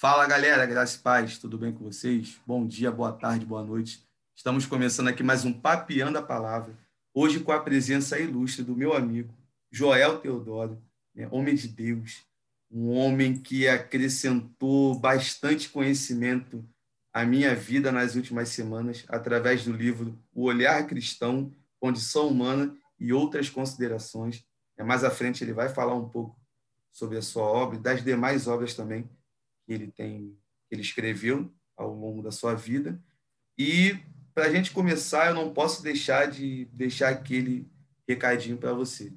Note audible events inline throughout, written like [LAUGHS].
Fala galera, graça e paz, tudo bem com vocês? Bom dia, boa tarde, boa noite. Estamos começando aqui mais um Papeando a Palavra, hoje com a presença ilustre do meu amigo Joel Teodoro, né, homem de Deus, um homem que acrescentou bastante conhecimento à minha vida nas últimas semanas, através do livro O Olhar Cristão, Condição Humana e Outras Considerações. É, mais à frente ele vai falar um pouco sobre a sua obra e das demais obras também que ele tem, que ele escreveu ao longo da sua vida. E para a gente começar, eu não posso deixar de deixar aquele recadinho para você.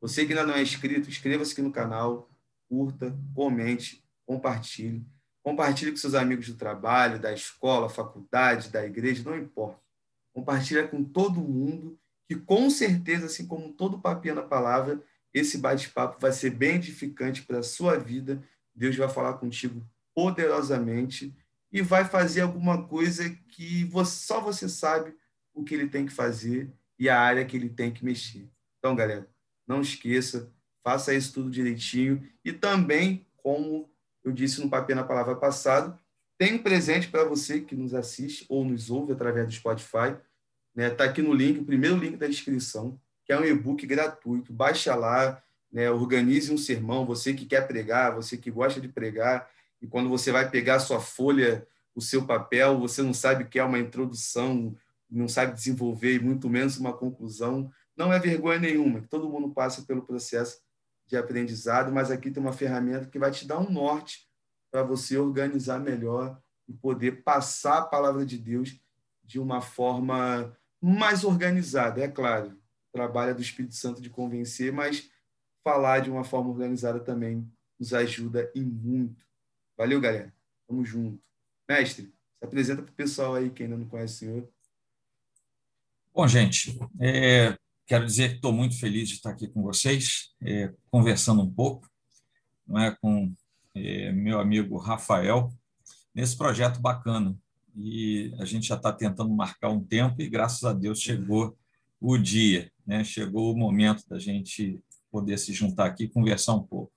Você que ainda não é inscrito, inscreva-se aqui no canal, curta, comente, compartilhe. Compartilhe com seus amigos do trabalho, da escola, faculdade, da igreja, não importa. Compartilha com todo mundo, que com certeza, assim como todo papinho na palavra, esse bate-papo vai ser bem edificante para a sua vida. Deus vai falar contigo poderosamente e vai fazer alguma coisa que só você sabe o que ele tem que fazer e a área que ele tem que mexer. Então, galera, não esqueça, faça isso tudo direitinho e também, como eu disse no papel na palavra passado, tem um presente para você que nos assiste ou nos ouve através do Spotify. Está né? Tá aqui no link, o primeiro link da descrição, que é um e-book gratuito. Baixa lá, né? organize um sermão. Você que quer pregar, você que gosta de pregar, e quando você vai pegar a sua folha, o seu papel, você não sabe o que é uma introdução, não sabe desenvolver, e muito menos uma conclusão. Não é vergonha nenhuma, todo mundo passa pelo processo de aprendizado, mas aqui tem uma ferramenta que vai te dar um norte para você organizar melhor e poder passar a palavra de Deus de uma forma mais organizada. É claro, trabalho do Espírito Santo de convencer, mas falar de uma forma organizada também nos ajuda e muito. Valeu, galera. Tamo junto. Mestre, se apresenta para o pessoal aí que ainda não conhece o senhor. Bom, gente, é, Quero dizer que estou muito feliz de estar aqui com vocês, é, conversando um pouco não é, com é, meu amigo Rafael, nesse projeto bacana. E a gente já está tentando marcar um tempo e, graças a Deus, chegou o dia, né? chegou o momento da gente poder se juntar aqui e conversar um pouco.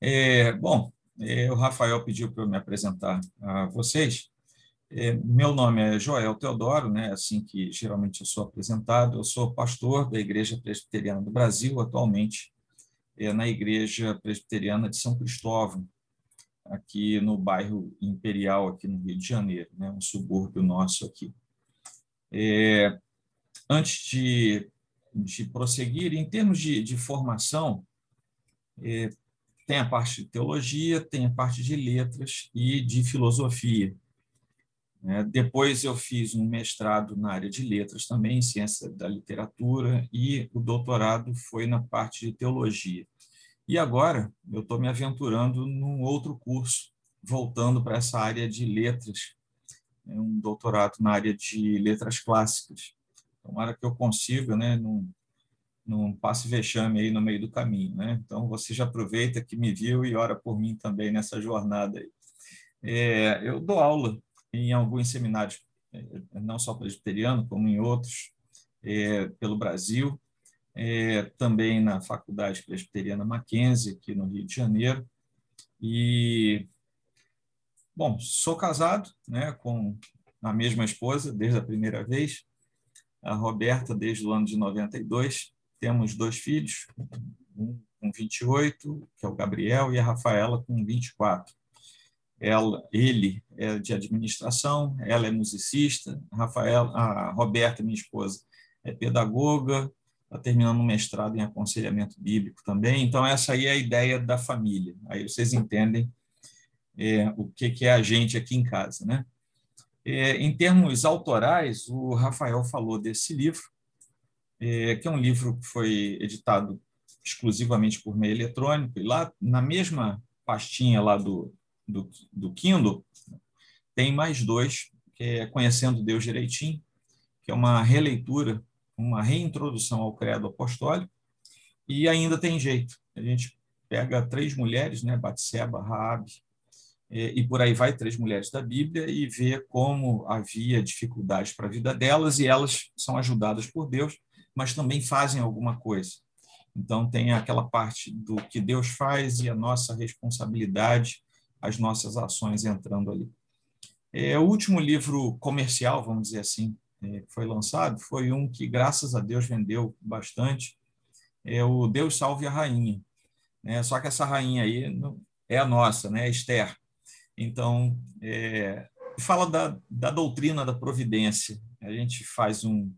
É, bom, é, o Rafael pediu para eu me apresentar a vocês. É, meu nome é Joel Teodoro, né, assim que geralmente eu sou apresentado. Eu sou pastor da Igreja Presbiteriana do Brasil, atualmente é, na Igreja Presbiteriana de São Cristóvão, aqui no bairro Imperial, aqui no Rio de Janeiro, né, um subúrbio nosso aqui. É, antes de, de prosseguir, em termos de, de formação, é, tem a parte de teologia, tem a parte de letras e de filosofia. É, depois eu fiz um mestrado na área de letras também, em ciência da literatura, e o doutorado foi na parte de teologia. E agora eu estou me aventurando num outro curso, voltando para essa área de letras, é um doutorado na área de letras clássicas. Tomara que eu consiga, né, num passe vexame aí no meio do caminho. Né? Então, você já aproveita que me viu e ora por mim também nessa jornada aí. É, eu dou aula em alguns seminários, eh, não só presbiteriano, como em outros, é, pelo Brasil, é, também na Faculdade Presbiteriana Mackenzie, aqui no Rio de Janeiro. E, bom, sou casado né, com a mesma esposa desde a primeira vez, a Roberta desde o ano de 92. Temos dois filhos, um com 28, que é o Gabriel, e a Rafaela com 24 ela, ele é de administração, ela é musicista, Rafael, a Roberta, minha esposa, é pedagoga, está terminando um mestrado em aconselhamento bíblico também. Então, essa aí é a ideia da família. Aí vocês entendem é, o que, que é a gente aqui em casa. Né? É, em termos autorais, o Rafael falou desse livro, é, que é um livro que foi editado exclusivamente por meio eletrônico, e lá na mesma pastinha lá do, do, do Kindle, tem mais dois, que é Conhecendo Deus Direitinho, que é uma releitura, uma reintrodução ao credo apostólico, e ainda tem jeito. A gente pega três mulheres, né, Batseba, Raabe, e por aí vai, três mulheres da Bíblia, e vê como havia dificuldades para a vida delas, e elas são ajudadas por Deus, mas também fazem alguma coisa. Então, tem aquela parte do que Deus faz e a nossa responsabilidade as nossas ações entrando ali. É, o último livro comercial, vamos dizer assim, é, foi lançado, foi um que, graças a Deus, vendeu bastante, é o Deus Salve a Rainha. É, só que essa rainha aí é a nossa, né? Esther. Então, é, fala da, da doutrina da providência. A gente faz um,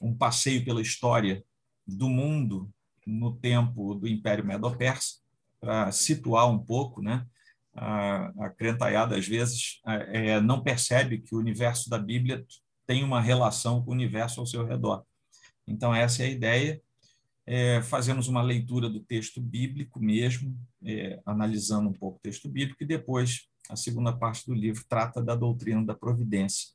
um passeio pela história do mundo no tempo do Império Medo-Persa, para situar um pouco, né? A, a crentaiada, às vezes, é, não percebe que o universo da Bíblia tem uma relação com o universo ao seu redor. Então, essa é a ideia. É, fazemos uma leitura do texto bíblico mesmo, é, analisando um pouco o texto bíblico, e depois a segunda parte do livro trata da doutrina da providência.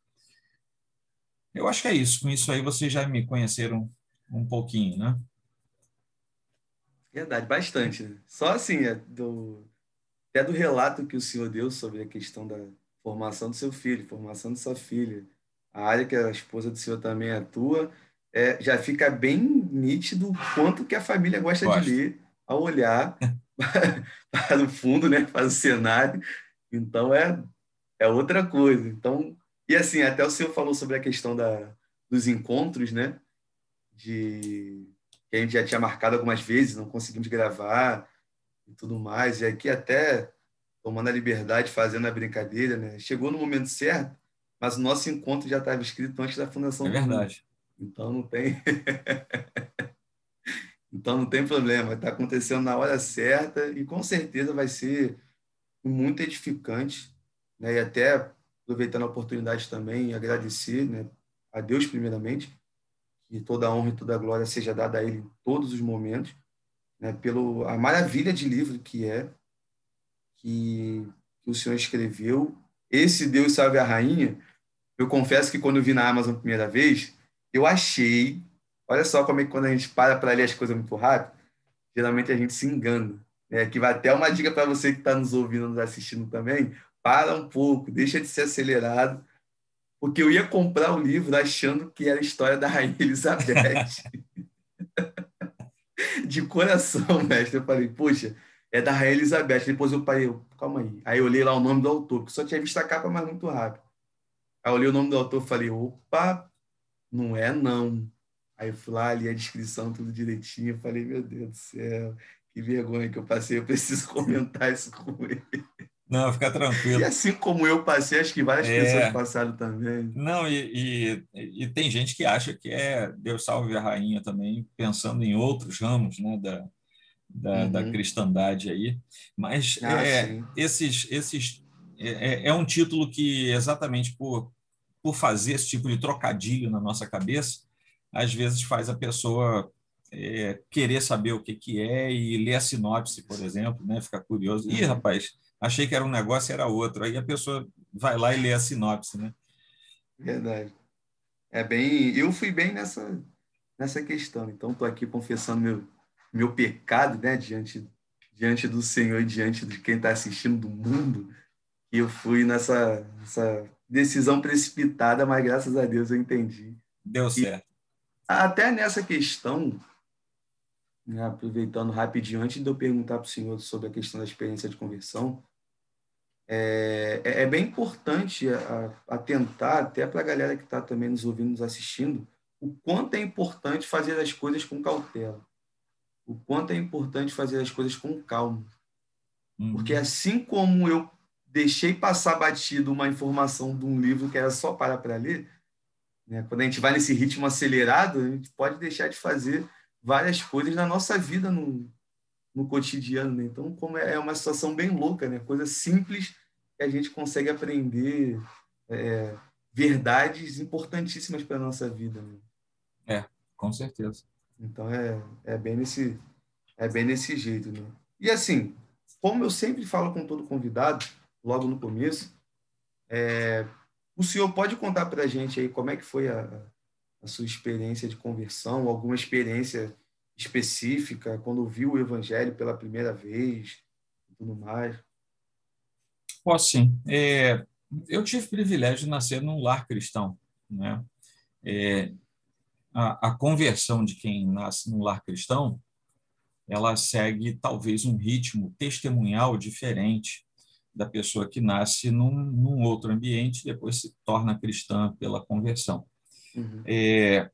Eu acho que é isso. Com isso aí vocês já me conheceram um pouquinho, né? Verdade, bastante. Né? Só assim, é do, até do relato que o senhor deu sobre a questão da formação do seu filho, formação de sua filha, a área que a esposa do senhor também atua, é, já fica bem nítido o quanto que a família gosta Gosto. de ler ao olhar [LAUGHS] para o fundo, né, para o cenário. Então é, é outra coisa. Então, e assim, até o senhor falou sobre a questão da, dos encontros, né? De que a gente já tinha marcado algumas vezes, não conseguimos gravar e tudo mais. E aqui até tomando a liberdade, fazendo a brincadeira, né? Chegou no momento certo, mas o nosso encontro já estava escrito antes da fundação. É verdade. Então não tem. [LAUGHS] então não tem problema, está acontecendo na hora certa e com certeza vai ser muito edificante, né? E até aproveitando a oportunidade também agradecer, né, a Deus primeiramente, que toda a honra e toda a glória seja dada a ele em todos os momentos, né, pelo a maravilha de livro que é que, que o Senhor escreveu. Esse Deus salve a rainha. Eu confesso que quando eu vi na Amazon a primeira vez, eu achei, olha só como é que quando a gente para para ler as coisas muito rápido, geralmente a gente se engana. Né? Que vai até uma dica para você que está nos ouvindo, nos assistindo também. Para um pouco, deixa de ser acelerado, porque eu ia comprar o livro achando que era a história da Rainha [LAUGHS] Elizabeth. [LAUGHS] de coração, mestre. Eu falei, poxa, é da Rainha Elizabeth. Depois eu parei, calma aí. Aí eu olhei lá o nome do autor, porque só tinha visto a capa, mas muito rápido. Aí eu olhei o nome do autor e falei, opa, não é não. Aí eu fui lá, li a descrição, tudo direitinho. Eu falei, meu Deus do céu, que vergonha que eu passei, eu preciso [LAUGHS] comentar isso com ele. Não, fica tranquilo. E assim como eu passei, acho que várias é... pessoas passaram também. Não, e, e, e, tem gente que acha que é Deus salve a rainha também, pensando em outros ramos né, da, da, uhum. da cristandade aí. Mas ah, é, esses, esses é, é, é um título que, exatamente por por fazer esse tipo de trocadilho na nossa cabeça, às vezes faz a pessoa é, querer saber o que, que é e ler a sinopse, por exemplo, né? ficar curioso. Ih, uhum. rapaz, achei que era um negócio, era outro. Aí a pessoa vai lá e lê a sinopse, né? Verdade. É bem, eu fui bem nessa nessa questão. Então estou aqui confessando meu meu pecado, né, diante diante do Senhor diante de quem está assistindo do mundo. E eu fui nessa, nessa decisão precipitada, mas graças a Deus eu entendi. Deu certo. E até nessa questão, aproveitando rapidinho, antes de eu perguntar para o senhor sobre a questão da experiência de conversão, é, é, é bem importante atentar, até para a galera que está também nos ouvindo, nos assistindo, o quanto é importante fazer as coisas com cautela, o quanto é importante fazer as coisas com calma. Uhum. Porque assim como eu deixei passar batido uma informação de um livro que era só para para ler, né? quando a gente vai nesse ritmo acelerado, a gente pode deixar de fazer várias coisas na nossa vida no, no cotidiano. Né? Então, como é, é uma situação bem louca, né? coisa simples que a gente consegue aprender é, verdades importantíssimas para a nossa vida. Né? É, com certeza. Então, é, é, bem nesse, é bem nesse jeito. Né? E assim, como eu sempre falo com todo convidado, logo no começo. É, o senhor pode contar para a gente aí como é que foi a, a, sua experiência de conversão, alguma experiência específica, quando viu o evangelho pela primeira vez tudo mais? Posso sim. É, eu tive o privilégio de nascer num lar cristão. Né? É, a, a conversão de quem nasce num lar cristão ela segue talvez um ritmo testemunhal diferente da pessoa que nasce num, num outro ambiente e depois se torna cristã pela conversão. Uhum. É,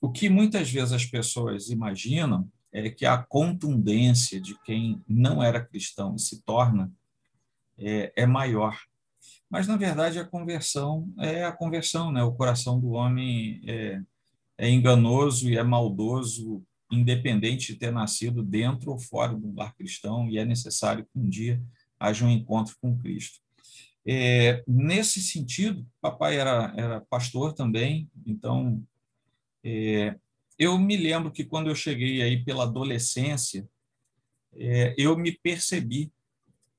o que muitas vezes as pessoas imaginam é que a contundência de quem não era cristão e se torna é, é maior. Mas, na verdade, a conversão é a conversão, né? O coração do homem é, é enganoso e é maldoso, independente de ter nascido dentro ou fora do lar cristão, e é necessário que um dia haja um encontro com Cristo. É, nesse sentido, papai era, era pastor também, então é, eu me lembro que quando eu cheguei aí pela adolescência, é, eu me percebi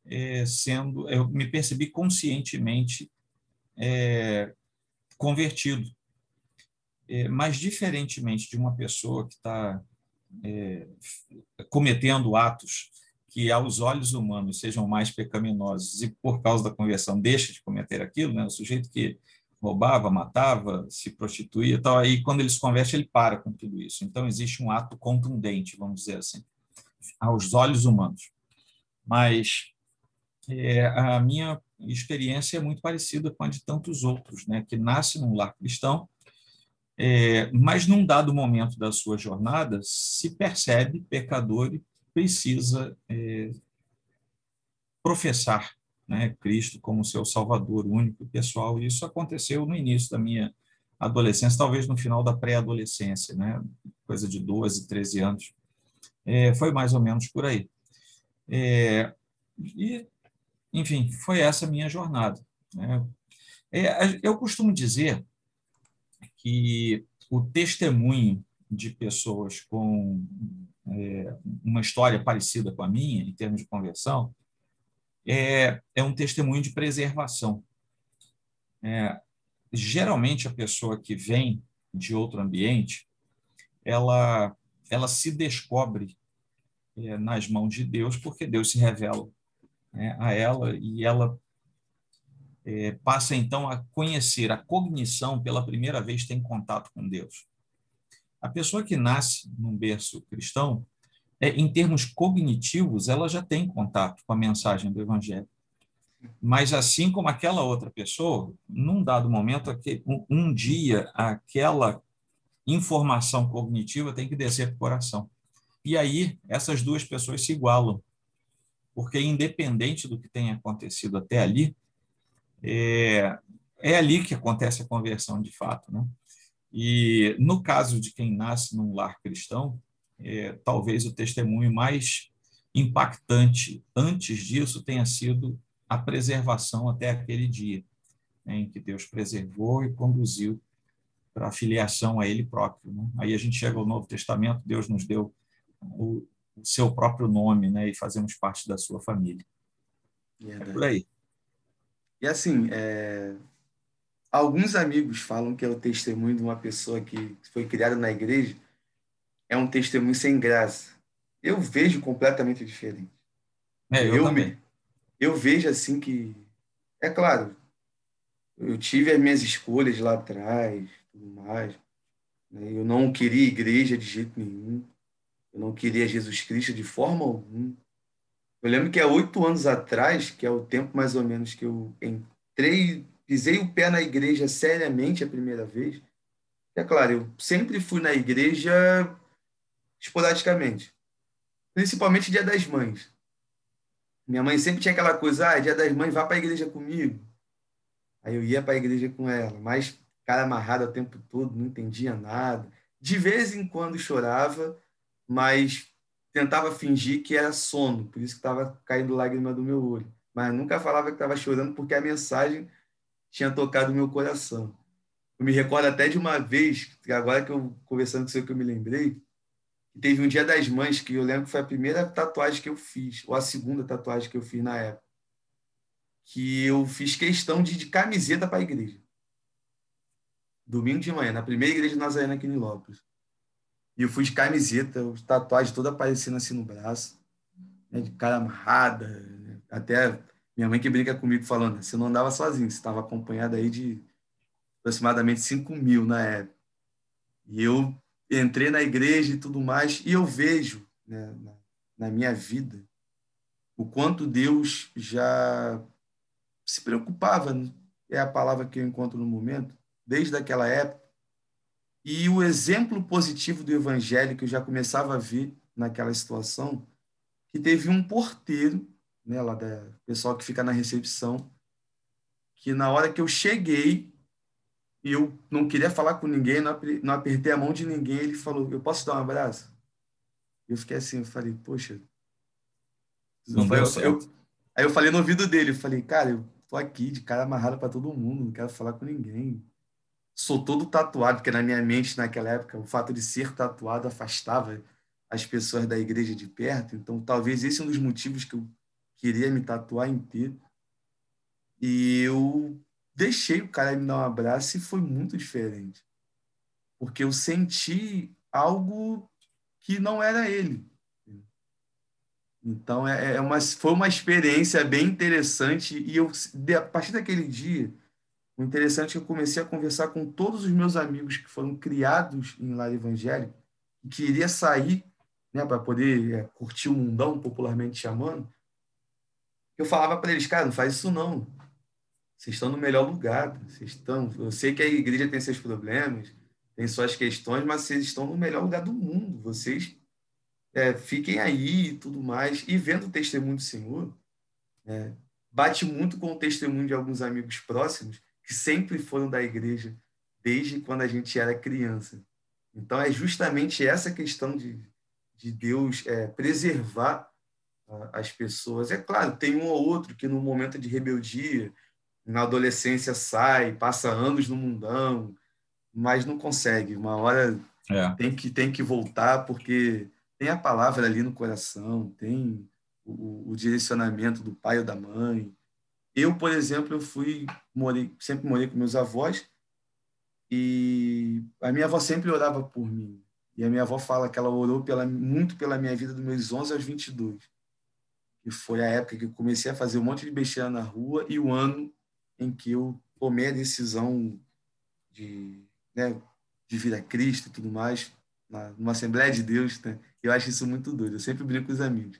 é, sendo, eu me percebi conscientemente é, convertido. É, mas, diferentemente de uma pessoa que está cometendo atos que, aos olhos humanos, sejam mais pecaminosos e, por causa da conversão, deixa de cometer aquilo, né? o sujeito que roubava, matava, se prostituía, tal. Aí, quando ele se converte, ele para com tudo isso. Então, existe um ato contundente, vamos dizer assim, aos olhos humanos. Mas é, a minha experiência é muito parecida com a de tantos outros, né, que nasce num lar cristão, é, mas num dado momento da sua jornada se percebe pecador e precisa é, professar né, Cristo como seu Salvador único e pessoal. E isso aconteceu no início da minha adolescência, talvez no final da pré-adolescência, né, coisa de 12, 13 anos. É, foi mais ou menos por aí. É, e enfim, foi essa minha jornada. Né? É, eu costumo dizer que o testemunho de pessoas com é, uma história parecida com a minha, em termos de conversão, é, é um testemunho de preservação. É, geralmente, a pessoa que vem de outro ambiente, ela, ela se descobre é, nas mãos de Deus, porque Deus se revela né, a ela e ela é, passa então a conhecer a cognição pela primeira vez tem contato com Deus. A pessoa que nasce num berço cristão, é, em termos cognitivos, ela já tem contato com a mensagem do Evangelho. Mas assim como aquela outra pessoa, num dado momento, um, dia aquela informação cognitiva tem que descer para o coração. E aí essas duas pessoas se igualam porque independente do que tenha acontecido até ali, é, é ali que acontece a conversão de fato, né? E no caso de quem nasce num lar cristão, é, talvez o testemunho mais impactante antes disso tenha sido a preservação até aquele dia né, em que Deus preservou e conduziu para a filiação a Ele próprio. Né? Aí a gente chega ao Novo Testamento, Deus nos deu o, o seu próprio nome, né? E fazemos parte da sua família. É por aí. E assim, é... alguns amigos falam que é o testemunho de uma pessoa que foi criada na igreja é um testemunho sem graça. Eu vejo completamente diferente. É, eu, eu também. Eu vejo assim que, é claro, eu tive as minhas escolhas lá atrás, tudo mais. Né? Eu não queria igreja de jeito nenhum. Eu não queria Jesus Cristo de forma alguma. Eu lembro que há oito anos atrás, que é o tempo mais ou menos que eu entrei, pisei o pé na igreja seriamente a primeira vez. É claro, eu sempre fui na igreja esporadicamente, principalmente dia das mães. Minha mãe sempre tinha aquela coisa, ah, dia das mães, vá para a igreja comigo. Aí eu ia para a igreja com ela, mas cara amarrado o tempo todo, não entendia nada. De vez em quando chorava, mas tentava fingir que era sono, por isso que estava caindo lágrima do meu olho. Mas nunca falava que estava chorando porque a mensagem tinha tocado meu coração. Eu me recordo até de uma vez, agora que eu conversando com você que eu me lembrei, teve um dia das mães que eu lembro que foi a primeira tatuagem que eu fiz, ou a segunda tatuagem que eu fiz na época, que eu fiz questão de, de camiseta para a igreja. Domingo de manhã, na primeira igreja nazarena aqui em Lopes. E eu fui de camiseta, tatuagem toda aparecendo assim no braço, né, de cara amarrada. Né? Até minha mãe que brinca comigo falando, você não andava sozinho, você estava acompanhado aí de aproximadamente 5 mil na época. E eu entrei na igreja e tudo mais, e eu vejo né, na, minha vida o quanto Deus já se preocupava, é a palavra que eu encontro no momento, desde aquela época. E o exemplo positivo do evangelho que eu já começava a ver naquela situação, que teve um porteiro, né, lá da pessoal que fica na recepção, que na hora que eu cheguei, eu não queria falar com ninguém, não apertei a mão de ninguém, ele falou: "Eu posso dar um abraço?" Eu fiquei assim, eu falei: "Poxa, não eu, eu, aí eu falei no ouvido dele, eu falei: "Cara, eu tô aqui de cara amarrado para todo mundo, não quero falar com ninguém." Sou todo tatuado, porque na minha mente naquela época o fato de ser tatuado afastava as pessoas da igreja de perto, então talvez esse é um dos motivos que eu queria me tatuar inteiro. E eu deixei o cara me dar um abraço e foi muito diferente. Porque eu senti algo que não era ele. Então, é, é uma, foi uma experiência bem interessante. E eu, a partir daquele dia, o interessante é que eu comecei a conversar com todos os meus amigos que foram criados em lar evangélico, que queria sair né, para poder é, curtir o mundão, popularmente chamando. Eu falava para eles, cara, não faz isso não. Vocês estão no melhor lugar. Vocês estão. Eu sei que a igreja tem seus problemas, tem suas questões, mas vocês estão no melhor lugar do mundo. Vocês é, fiquem aí e tudo mais. E vendo o testemunho do Senhor, é, bate muito com o testemunho de alguns amigos próximos que sempre foram da igreja desde quando a gente era criança. Então é justamente essa questão de, de Deus é, preservar as pessoas. É claro, tem um ou outro que no momento de rebeldia na adolescência sai, passa anos no mundão, mas não consegue. Uma hora é. tem, que, tem que voltar, porque tem a palavra ali no coração, tem o, o, direcionamento do pai ou da mãe. Eu, por exemplo, eu fui, morei, sempre morei com meus avós, e a minha avó sempre orava por mim. E a minha avó fala que ela orou pela, muito pela minha vida dos meus 11 aos 22. Que foi a época que eu comecei a fazer um monte de besteira na rua e o ano em que eu tomei a decisão de, né, de vir a Cristo e tudo mais, na, numa Assembleia de Deus. Né? Eu acho isso muito doido. Eu sempre brinco com os amigos.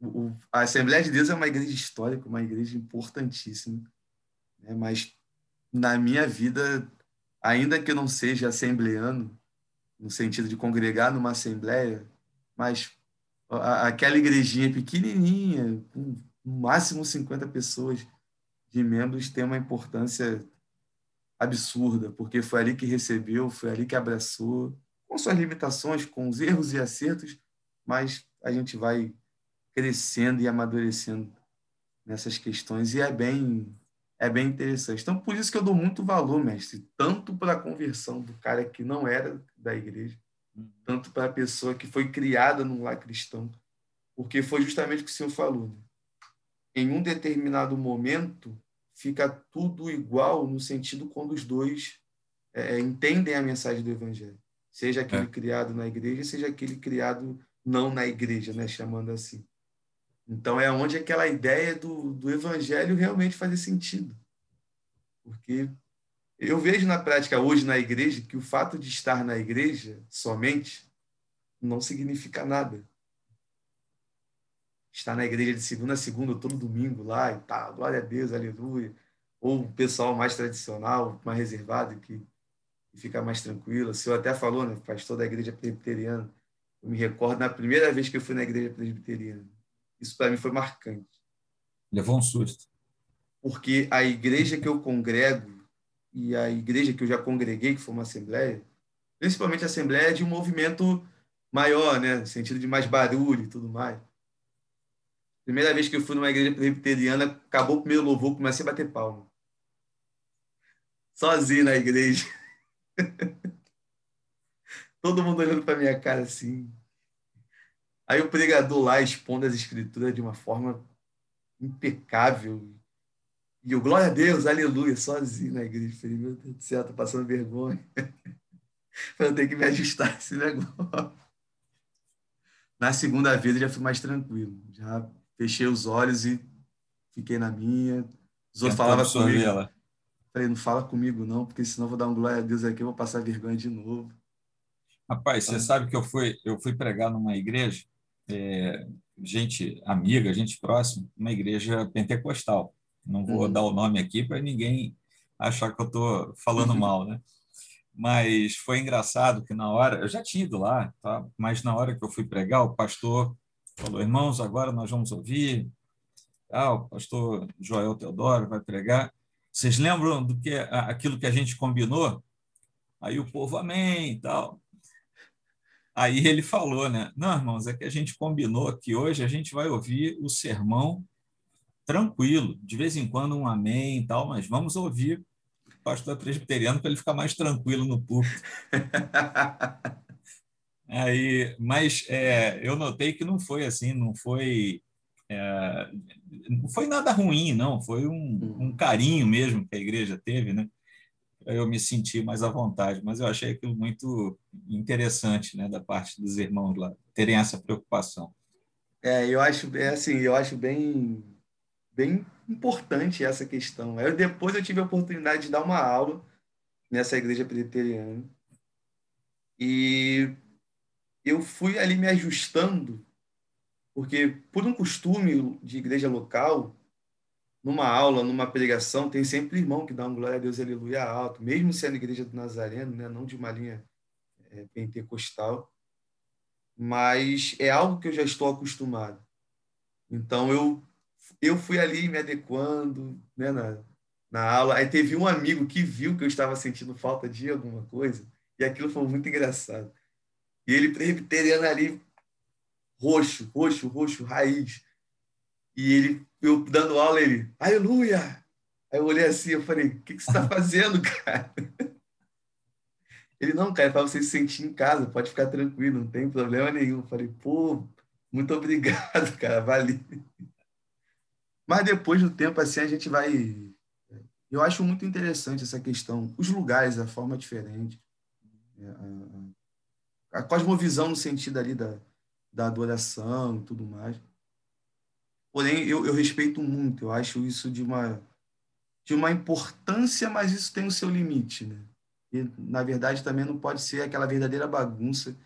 O, a Assembleia de Deus é uma igreja histórica, uma igreja importantíssima, né? mas na minha vida, ainda que eu não seja assembleano, no sentido de congregar numa assembleia, mas aquela igrejinha pequenininha, com no máximo 50 pessoas, de membros tem uma importância absurda, porque foi ali que recebeu, foi ali que abraçou, com suas limitações, com os erros e acertos, mas a gente vai crescendo e amadurecendo nessas questões e é bem é bem interessante. Então, por isso que eu dou muito valor, mestre, tanto para a conversão do cara que não era da igreja, tanto para a pessoa que foi criada num lar cristão, porque foi justamente o que o senhor falou. Né? em um determinado momento fica tudo igual no sentido quando os dois é, entendem a mensagem do evangelho, seja aquele é. criado na igreja, seja aquele criado não na igreja, né, chamando assim. Então é onde aquela ideia do, do evangelho realmente faz sentido, porque eu vejo na prática hoje na igreja que o fato de estar na igreja somente não significa nada estar na igreja de segunda a segunda, todo domingo lá e tal, glória a Deus, aleluia. Ou o pessoal mais tradicional, mais reservado, que, fica mais tranquilo. O senhor até falou, né, pastor da igreja presbiteriana. Eu me recordo na primeira vez que eu fui na igreja presbiteriana. Isso para mim foi marcante. Levou um susto. Porque a igreja que eu congrego e a igreja que eu já congreguei, que foi uma assembleia, principalmente a assembleia de um movimento maior, né, no sentido de mais barulho e tudo mais. Primeira vez que eu fui numa igreja presbiteriana, acabou o primeiro louvor, comecei a bater palma. Sozinho na igreja. [LAUGHS] Todo mundo olhando para minha cara assim. Aí o pregador lá expondo as escrituras de uma forma impecável. E eu, glória a Deus, aleluia, sozinho na igreja. Falei, meu Deus do céu, tô passando vergonha. [LAUGHS] eu tenho que me ajustar esse negócio. Na segunda vez eu já fui mais tranquilo. Já fechei os olhos e fiquei na minha. Os outros falavam comigo. Ela. Falei, não fala comigo não, porque senão eu vou dar um glória a Deus aqui, eu vou passar vergonha de novo. Rapaz, você sabe que eu fui, eu fui pregar numa igreja é, gente amiga, gente próxima, uma igreja pentecostal. Não vou uhum. dar o nome aqui para ninguém achar que eu estou falando mal, né? Mas foi engraçado que na hora, eu já tinha ido lá, tá? mas na hora que eu fui pregar, o pastor falou: irmãos, agora nós vamos ouvir. Ah, o pastor Joel Teodoro vai pregar. Vocês lembram do que aquilo que a gente combinou? Aí o povo, amém e tal. Aí ele falou, né? Não, irmãos, é que a gente combinou que hoje a gente vai ouvir o sermão tranquilo, de vez em quando um amém e tal, mas vamos ouvir o pastor presbiteriano para ele ficar mais tranquilo no púlpito. [LAUGHS] Aí, mas é, eu notei que não foi assim, não foi é, não foi nada ruim, não, foi um, um uhum. carinho mesmo que a igreja teve, né? Eu me senti mais à vontade, mas eu achei aquilo muito interessante, né, da parte dos irmãos lá terem essa preocupação. É, eu acho, é assim, eu acho bem, bem importante essa questão. Eu depois eu tive a oportunidade de dar uma aula nessa igreja presbiteriana e eu fui ali me ajustando porque, por um costume de igreja local, numa aula, numa pregação, tem sempre irmão que dá um glória a Deus, aleluia alto, mesmo sendo igreja do Nazareno, né? não de uma linha é, pentecostal, mas é algo que eu já estou acostumado. Então, eu, eu fui ali me adequando né, na, na aula. Aí teve um amigo que viu que eu estava sentindo falta de alguma coisa, e aquilo foi muito engraçado. E ele, presbiteriano ali, roxo, roxo, roxo, raiz. E ele, eu dando aula, ele, aleluia! Aí eu olhei assim, eu falei, o que, que você está fazendo, [LAUGHS] cara? Ele, não, cara, é para você se sentir em casa, pode ficar tranquilo, não tem problema nenhum. Eu falei, pô, muito obrigado, [LAUGHS] cara, valeu. Mas depois do tempo, assim, a gente vai. Eu acho muito interessante essa questão. Os lugares, a forma diferente. A, a, a cosmovisão no sentido ali da, da adoração e tudo mais. Porém, eu, eu respeito muito, eu acho isso de uma, de uma importância, mas isso tem o seu limite. Né? E, na verdade, também não pode ser aquela verdadeira bagunça,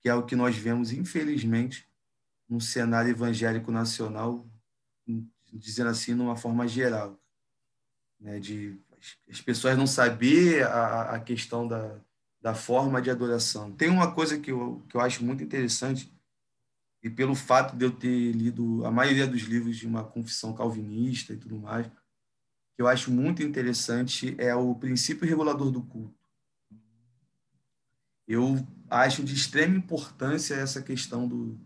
que é o que nós vemos, infelizmente, no cenário evangélico nacional, dizendo assim, numa forma geral. Né? De as pessoas não saber a, a questão da, da forma de adoração. Tem uma coisa que eu, que eu acho muito interessante, e pelo fato de eu ter lido a maioria dos livros de uma confissão calvinista e tudo mais, que eu acho muito interessante é o princípio regulador do culto. Eu acho de extrema importância essa questão do,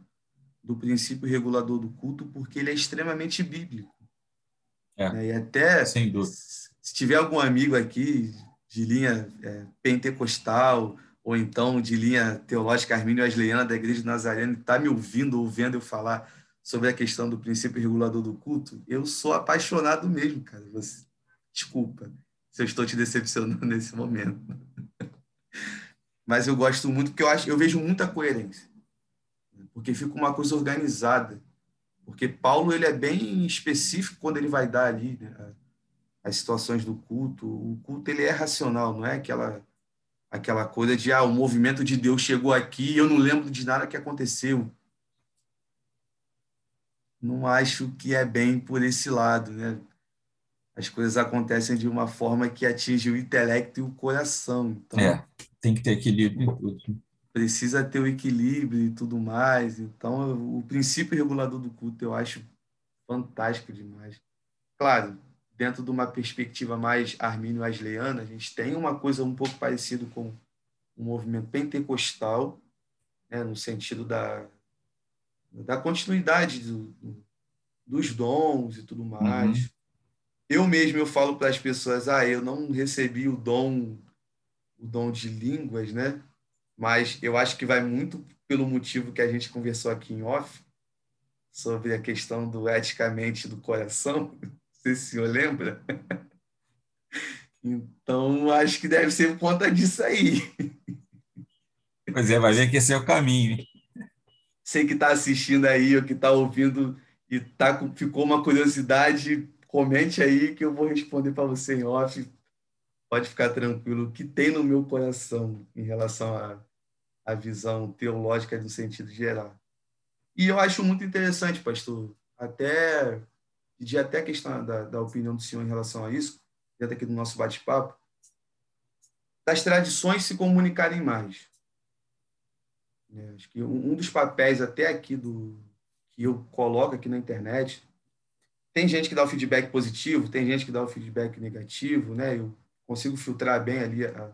do princípio regulador do culto, porque ele é extremamente bíblico. É, né? E até, sem dúvida. se tiver algum amigo aqui de linha é, pentecostal, ou então de linha teológica armínio asleiana da Igreja de Nazareno, está me ouvindo ou vendo eu falar sobre a questão do princípio regulador do culto, eu sou apaixonado mesmo, cara. Você, desculpa se eu estou te decepcionando [LAUGHS] nesse momento. Mas eu gosto muito porque eu acho, eu vejo muita coerência. Porque fica uma coisa organizada. Porque Paulo ele é bem específico quando ele vai dar ali né, as situações do culto. O culto ele é racional, não é aquela aquela coisa de ah, o movimento de Deus chegou aqui e eu não lembro de nada que aconteceu. Não acho que é bem por esse lado, né? As coisas acontecem de uma forma que atinge o intelecto e o coração. Então, é, tem que ter equilíbrio em tudo. Precisa ter o equilíbrio e tudo mais. Então, o princípio regulador do culto eu acho fantástico demais. Claro, dentro de uma perspectiva mais armínio-asleiana, a gente tem uma coisa um pouco parecida com o movimento pentecostal, né, no sentido da, da continuidade do, do, dos dons e tudo mais. Uhum. Eu mesmo eu falo para as pessoas, ah, eu não recebi o dom o dom de línguas, né? Mas eu acho que vai muito pelo motivo que a gente conversou aqui em off sobre a questão do eticamente do coração [LAUGHS] sei se o senhor lembra. Então, acho que deve ser por conta disso aí. Pois é, vai ver que esse é o caminho. Você que está assistindo aí, ou que está ouvindo e tá, ficou uma curiosidade, comente aí que eu vou responder para você em off. Pode ficar tranquilo. O que tem no meu coração em relação à, à visão teológica no sentido geral. E eu acho muito interessante, pastor, até pedir até a questão da, da opinião do senhor em relação a isso, dentro aqui do nosso bate-papo, das tradições se comunicarem mais. É, acho que um dos papéis até aqui do que eu coloco aqui na internet, tem gente que dá o feedback positivo, tem gente que dá o feedback negativo, né? Eu consigo filtrar bem ali a,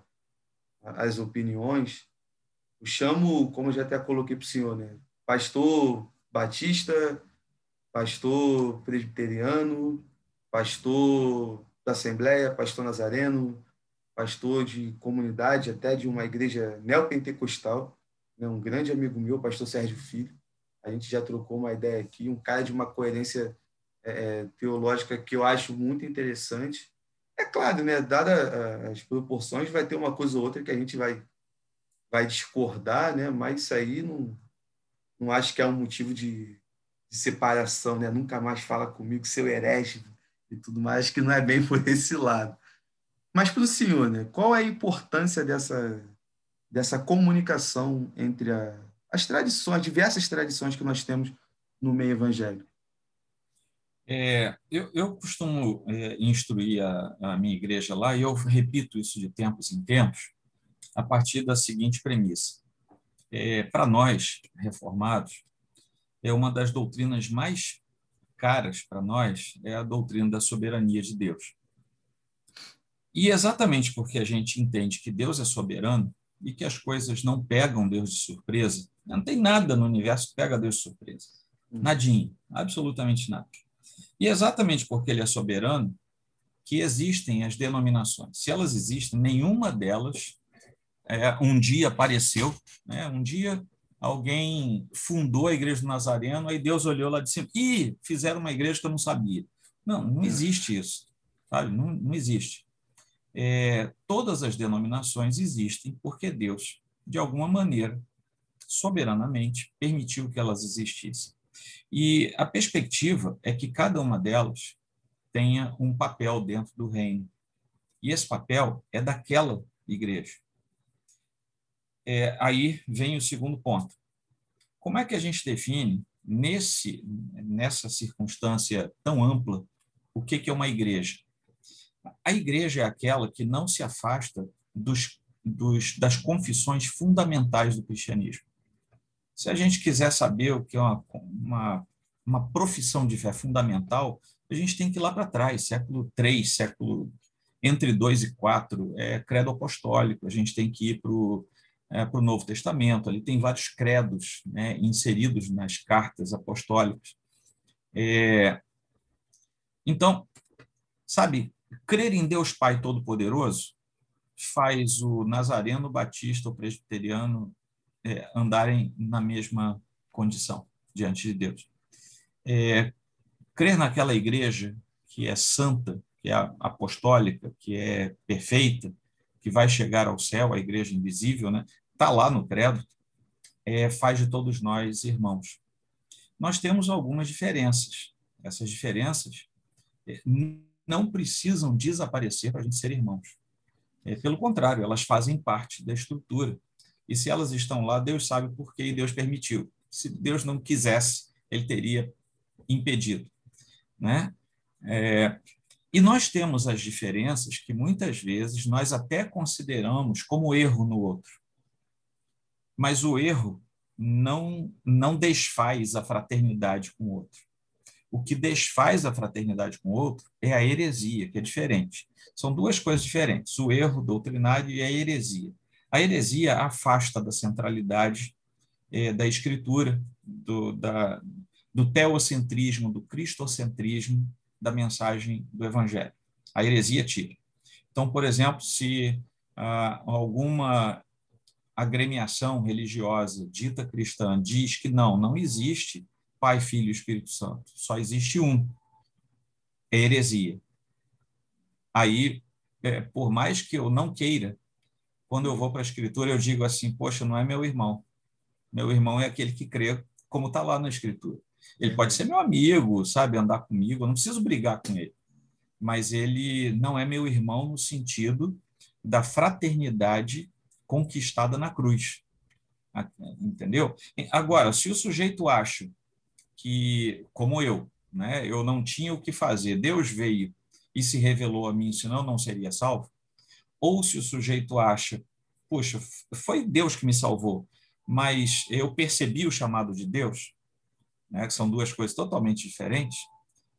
a, as opiniões. Eu chamo, como eu já até coloquei para o senhor, né? Pastor Batista, pastor presbiteriano, pastor da Assembleia, pastor Nazareno, pastor de comunidade, até de uma igreja neopentecostal, né? um grande amigo meu, pastor Sérgio Filho. A gente já trocou uma ideia aqui, um cara de uma coerência é, é teológica que eu acho muito interessante. É claro, né, dada as proporções, vai ter uma coisa ou outra que a gente vai, vai discordar, né, mas isso aí não, não acho que é um motivo de, de separação, né? Nunca mais fala comigo, seu herege e tudo mais, que não é bem [LAUGHS] por esse lado. Mas para o senhor, né, qual é a importância dessa, dessa comunicação entre a, as tradições, diversas tradições que nós temos no meio evangélico? É, eu, eu, costumo é, instruir a, a, minha igreja lá, e eu repito isso de tempos em tempos, a partir da seguinte premissa. É, Para nós, reformados, é uma das doutrinas mais caras para nós, é a doutrina da soberania de Deus. E exatamente porque a gente entende que Deus é soberano e que as coisas não pegam Deus de surpresa, não tem nada no universo que pega Deus de surpresa. Hum. Nadinho, absolutamente nada. E exatamente porque ele é soberano que existem as denominações. Se elas existem, nenhuma delas é, um dia apareceu, né? um dia alguém fundou a igreja do Nazareno, aí Deus olhou lá de cima e fizeram uma igreja que eu não sabia. Não, não existe isso, sabe? Não, não existe. É, todas as denominações existem porque Deus, de alguma maneira, soberanamente, permitiu que elas existissem. E a perspectiva é que cada uma delas tenha um papel dentro do reino. E esse papel é daquela igreja. É, aí vem o segundo ponto. Como é que a gente define, nesse, nessa circunstância tão ampla, o que, que é uma igreja? A igreja é aquela que não se afasta dos, dos, das confissões fundamentais do cristianismo. Se a gente quiser saber o que é uma, uma, uma profissão de fé fundamental, a gente tem que ir lá para trás, século III, século entre 2 e 4, é credo apostólico, a gente tem que ir para o é, para o Novo Testamento. Ali tem vários credos né, inseridos nas cartas apostólicas. É, então, sabe, crer em Deus Pai Todo-Poderoso faz o nazareno, o batista, o presbiteriano é, andarem na mesma condição diante de Deus. É, crer naquela igreja que é santa, que é apostólica, que é perfeita, que vai chegar ao céu, a igreja invisível, né? Está lá no credo, é, faz de todos nós irmãos. Nós temos algumas diferenças. Essas diferenças é, não precisam desaparecer para a gente ser irmãos. É, pelo contrário, elas fazem parte da estrutura. E se elas estão lá, Deus sabe por que Deus permitiu. Se Deus não quisesse, ele teria impedido. Né? É, e nós temos as diferenças que muitas vezes nós até consideramos como erro no outro. Mas o erro não, não desfaz a fraternidade com o outro. O que desfaz a fraternidade com o outro é a heresia, que é diferente. São duas coisas diferentes: o erro doutrinário e a heresia. A heresia afasta da centralidade é, da escritura, do, da, do teocentrismo, do cristocentrismo, da mensagem do evangelho. A heresia tira. Então, por exemplo, se ah, alguma agremiação religiosa dita cristã diz que não, não existe Pai, Filho e Espírito Santo, só existe um, é heresia. Aí, é, por mais que eu não queira, quando eu vou para a Escritura, eu digo assim: Poxa, não é meu irmão. Meu irmão é aquele que crê, como está lá na Escritura. Ele pode ser meu amigo, sabe, andar comigo, eu não preciso brigar com ele. Mas ele não é meu irmão no sentido da fraternidade conquistada na cruz. Entendeu? Agora, se o sujeito acha que, como eu, né, eu não tinha o que fazer, Deus veio e se revelou a mim, senão não seria salvo, ou se o sujeito acha, puxa, foi Deus que me salvou, mas eu percebi o chamado de Deus, né, que são duas coisas totalmente diferentes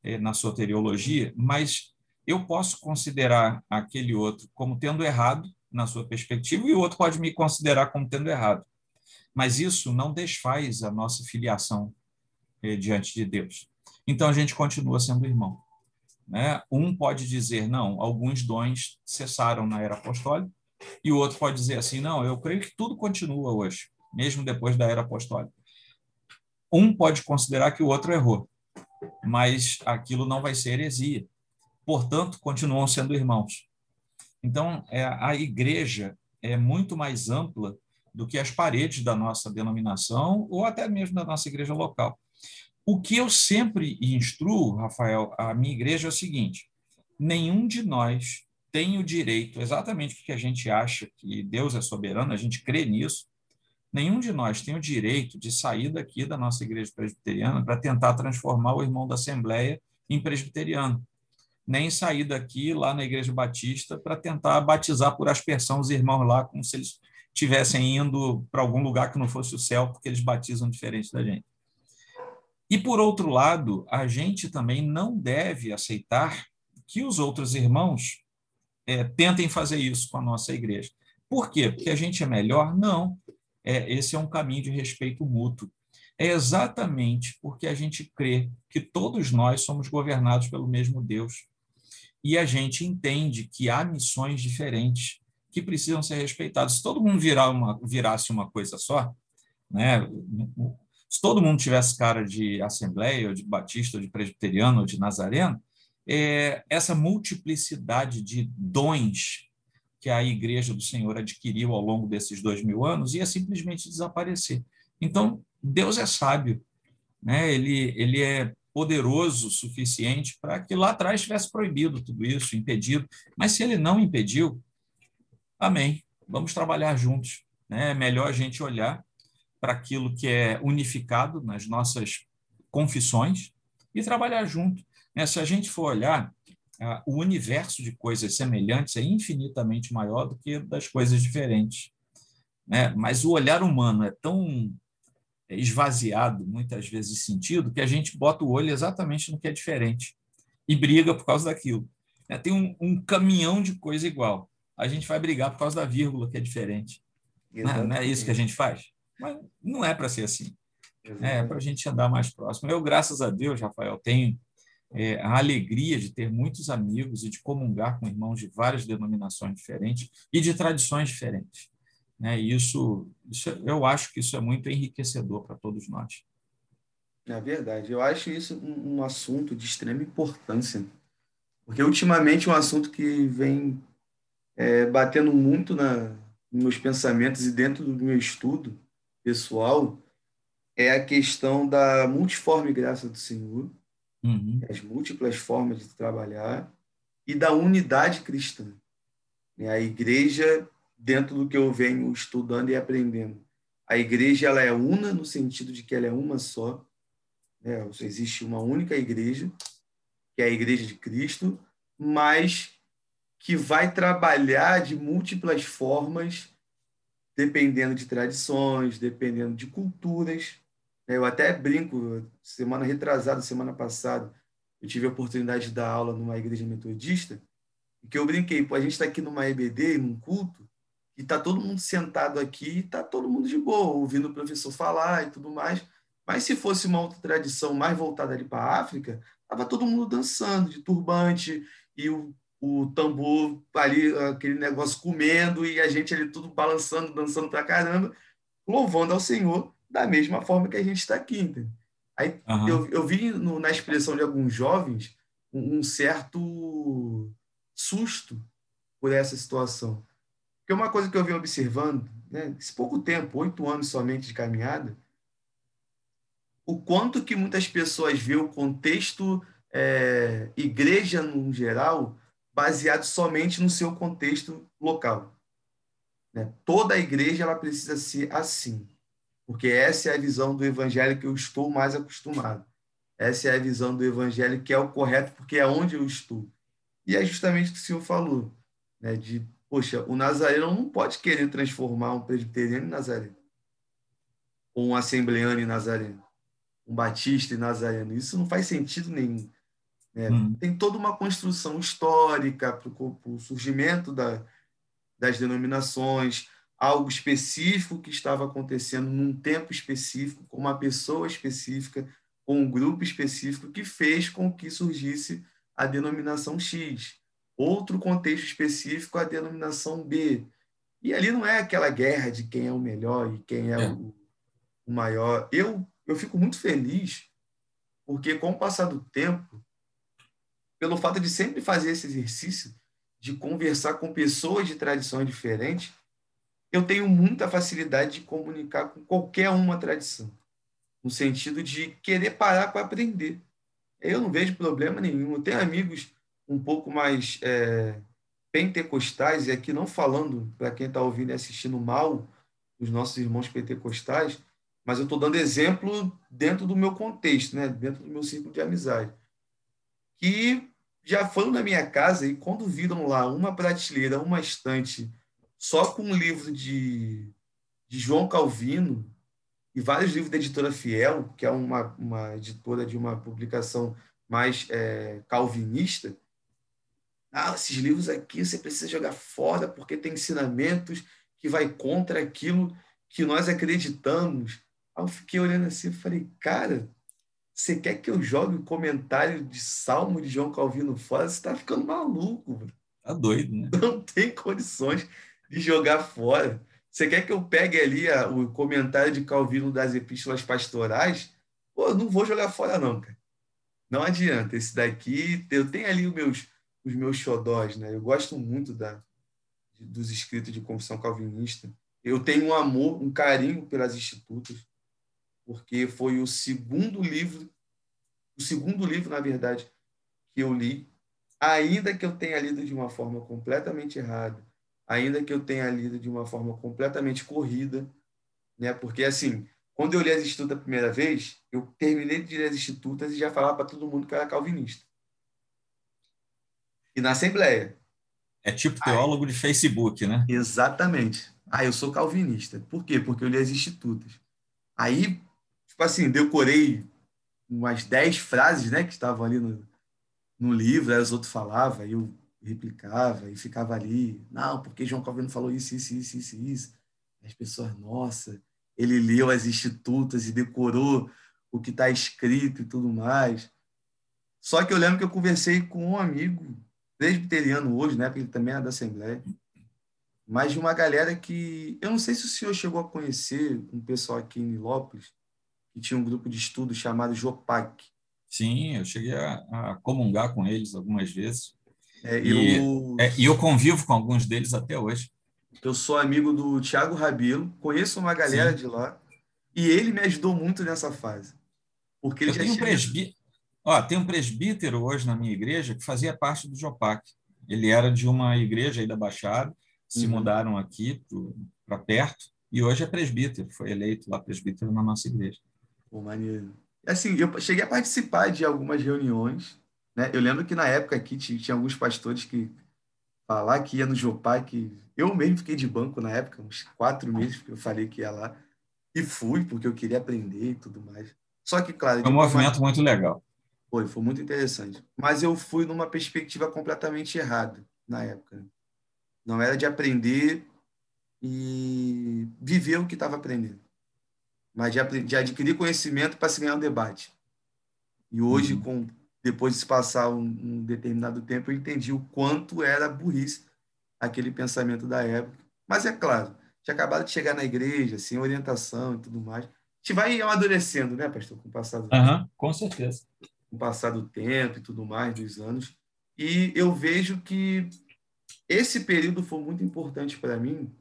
é, na soteriologia, mas eu posso considerar aquele outro como tendo errado na sua perspectiva e o outro pode me considerar como tendo errado. Mas isso não desfaz a nossa filiação eh, diante de Deus. Então a gente continua sendo irmão. Né? Um pode dizer, não, alguns dons cessaram na era apostólica, e o outro pode dizer assim, não, eu creio que tudo continua hoje, mesmo depois da era apostólica. Um pode considerar que o outro errou, mas aquilo não vai ser heresia. Portanto, continuam sendo irmãos. Então, é, a igreja é muito mais ampla do que as paredes da nossa denominação ou até mesmo da nossa igreja local. O que eu sempre instruo, Rafael, a minha igreja é o seguinte: nenhum de nós tem o direito, exatamente o que a gente acha que Deus é soberano, a gente crê nisso, nenhum de nós tem o direito de sair daqui da nossa igreja presbiteriana para tentar transformar o irmão da Assembleia em presbiteriano nem sair daqui lá na Igreja Batista para tentar batizar por aspersão os irmãos lá, como se eles estivessem indo para algum lugar que não fosse o céu, porque eles batizam diferente da gente. E, por outro lado, a gente também não deve aceitar que os outros irmãos é, tentem fazer isso com a nossa igreja. Por quê? Porque a gente é melhor? Não. É, esse é um caminho de respeito mútuo. É exatamente porque a gente crê que todos nós somos governados pelo mesmo Deus e a gente entende que há missões diferentes que precisam ser respeitadas. Se todo mundo virar uma, virasse uma coisa só, né, se todo mundo tivesse cara de assembleia, ou de batista, ou de presbiteriano, ou de nazareno, é, essa multiplicidade de dons que a Igreja do Senhor adquiriu ao longo desses dois mil anos ia simplesmente desaparecer. Então, Deus é sábio, né? ele, ele é poderoso o suficiente para que lá atrás tivesse proibido tudo isso, impedido. Mas se ele não impediu, amém. Vamos trabalhar juntos. Né? É melhor a gente olhar para aquilo que é unificado nas nossas confissões e trabalhar junto. Né? Se a gente for olhar, o universo de coisas semelhantes é infinitamente maior do que das coisas diferentes. Né? Mas o olhar humano é tão esvaziado, muitas vezes, de sentido, que a gente bota o olho exatamente no que é diferente e briga por causa daquilo. É, tem um, um caminhão de coisa igual. A gente vai brigar por causa da vírgula que é diferente. Não é, não é isso que a gente faz? Mas não é para ser assim. É para a gente andar mais próximo. Eu, graças a Deus, Rafael, tenho é, a alegria de ter muitos amigos e de comungar com irmãos de várias denominações diferentes e de tradições diferentes. Né? Isso, isso, eu acho que isso é muito enriquecedor para todos nós. É verdade. Eu acho isso um, um assunto de extrema importância, porque ultimamente um assunto que vem é, batendo muito na, nos meus pensamentos e dentro do meu estudo pessoal é a questão da multiforme graça do Senhor, uhum. as múltiplas formas de trabalhar e da unidade cristã. A igreja dentro do que eu venho estudando e aprendendo. A igreja ela é una no sentido de que ela é uma só. Né? Existe uma única igreja, que é a igreja de Cristo, mas que vai trabalhar de múltiplas formas, dependendo de tradições, dependendo de culturas. Eu até brinco, semana retrasada, semana passada, eu tive a oportunidade de dar aula numa igreja metodista, e que eu brinquei, pô, a gente está aqui numa EBD, num culto, e tá todo mundo sentado aqui, tá todo mundo de boa, ouvindo o professor falar e tudo mais. Mas se fosse uma outra tradição mais voltada ali para a África, tava todo mundo dançando de turbante e o, o tambor ali, aquele negócio comendo e a gente ali tudo balançando, dançando para caramba, louvando ao Senhor da mesma forma que a gente está aqui. Entendeu? Aí uhum. eu, eu vi no, na expressão de alguns jovens um, um certo susto por essa situação. Porque uma coisa que eu venho observando, né, esse pouco tempo, oito anos somente de caminhada, o quanto que muitas pessoas vê o contexto é, igreja no geral baseado somente no seu contexto local. Né? Toda a igreja ela precisa ser assim. Porque essa é a visão do evangelho que eu estou mais acostumado. Essa é a visão do evangelho que é o correto, porque é onde eu estou. E é justamente o que o senhor falou, né, de, poxa, o nazareno não pode querer transformar um presbiteriano em nazareno, ou um assembleano em nazareno, um batista em nazareno. Isso não faz sentido nenhum. Né? Hum. Tem toda uma construção histórica para o surgimento da, das denominações, algo específico que estava acontecendo num tempo específico, com uma pessoa específica, com um grupo específico, que fez com que surgisse a denominação X. Outro contexto específico, a denominação B. E ali não é aquela guerra de quem é o melhor e quem é, é. O, o maior. Eu, eu fico muito feliz, porque com o passar do tempo, pelo fato de sempre fazer esse exercício, de conversar com pessoas de tradições diferentes, eu tenho muita facilidade de comunicar com qualquer uma tradição, no sentido de querer parar para aprender. Eu não vejo problema nenhum. Eu tenho amigos um pouco mais é, pentecostais, e aqui não falando para quem está ouvindo e assistindo mal os nossos irmãos pentecostais, mas eu estou dando exemplo dentro do meu contexto, né? dentro do meu círculo de amizade, que já foram na minha casa e quando viram lá uma prateleira, uma estante, só com um livro de, de João Calvino e vários livros da editora Fiel, que é uma, uma editora de uma publicação mais é, calvinista, ah, esses livros aqui você precisa jogar fora porque tem ensinamentos que vai contra aquilo que nós acreditamos. Aí eu fiquei olhando assim e falei, cara, você quer que eu jogue o comentário de Salmo de João Calvino fora? Você está ficando maluco. Mano. Tá doido, né? Não tem condições de jogar fora. Você quer que eu pegue ali a, o comentário de Calvino das Epístolas Pastorais? Pô, não vou jogar fora, não, cara. Não adianta. Esse daqui, eu tenho ali os meus, os meus xodós, né? Eu gosto muito da, dos escritos de confissão calvinista. Eu tenho um amor, um carinho pelas institutas porque foi o segundo livro, o segundo livro, na verdade, que eu li, ainda que eu tenha lido de uma forma completamente errada, ainda que eu tenha lido de uma forma completamente corrida, né? Porque assim, quando eu li as Institutas a primeira vez, eu terminei de ler as Institutas e já falava para todo mundo que eu era calvinista. E na Assembleia. É tipo teólogo Aí, de Facebook, né? Exatamente. Ah, eu sou calvinista. Por quê? Porque eu li as Institutas. Aí tipo assim, decorei umas dez frases, né, que estavam ali no, no livro, aí os outros falavam, aí eu replicava e ficava ali, não, porque João Calvino falou isso, isso, isso, isso, isso. As pessoas, nossa, ele leu as institutas e decorou o que está escrito e tudo mais. Só que eu lembro que eu conversei com um amigo presbiteriano hoje, né, porque ele também é da Assembleia, mas de uma galera que eu não sei se o senhor chegou a conhecer um pessoal aqui em Nilópolis, que tinha um grupo de estudo chamado Jopac. Sim, eu cheguei a, a comungar com eles algumas vezes. É, e, eu, é, e eu convivo com alguns deles até hoje. Eu sou amigo do Tiago Rabilo, conheço uma galera Sim. de lá, e ele me ajudou muito nessa fase. Porque ele eu já tenho um presbí... Ó, tem um presbítero hoje na minha igreja que fazia parte do Jopac. Ele era de uma igreja aí da Baixada, se uhum. mudaram aqui para perto, e hoje é presbítero, foi eleito lá presbítero na nossa igreja. Pô, maneiro. Assim, eu cheguei a participar de algumas reuniões, né? Eu lembro que na época aqui tinha, tinha alguns pastores que falar que ia no Jopá, que eu mesmo fiquei de banco na época, uns quatro meses, porque eu falei que ia lá. E fui, porque eu queria aprender e tudo mais. Só que, claro... Foi um movimento muito legal. Foi, foi muito interessante. Mas eu fui numa perspectiva completamente errada na época. Não era de aprender e viver o que estava aprendendo mas de, de adquirir conhecimento para se ganhar um debate. E hoje, uhum. com depois de se passar um, um, determinado tempo, eu entendi o quanto era burrice aquele pensamento da época. Mas é claro, tinha acabado de chegar na igreja, sem orientação e tudo mais. A gente vai amadurecendo, né, pastor, com o passar do uhum, tempo. Com certeza. Com o passar do tempo e tudo mais, dos anos. E eu vejo que esse período foi muito importante para mim,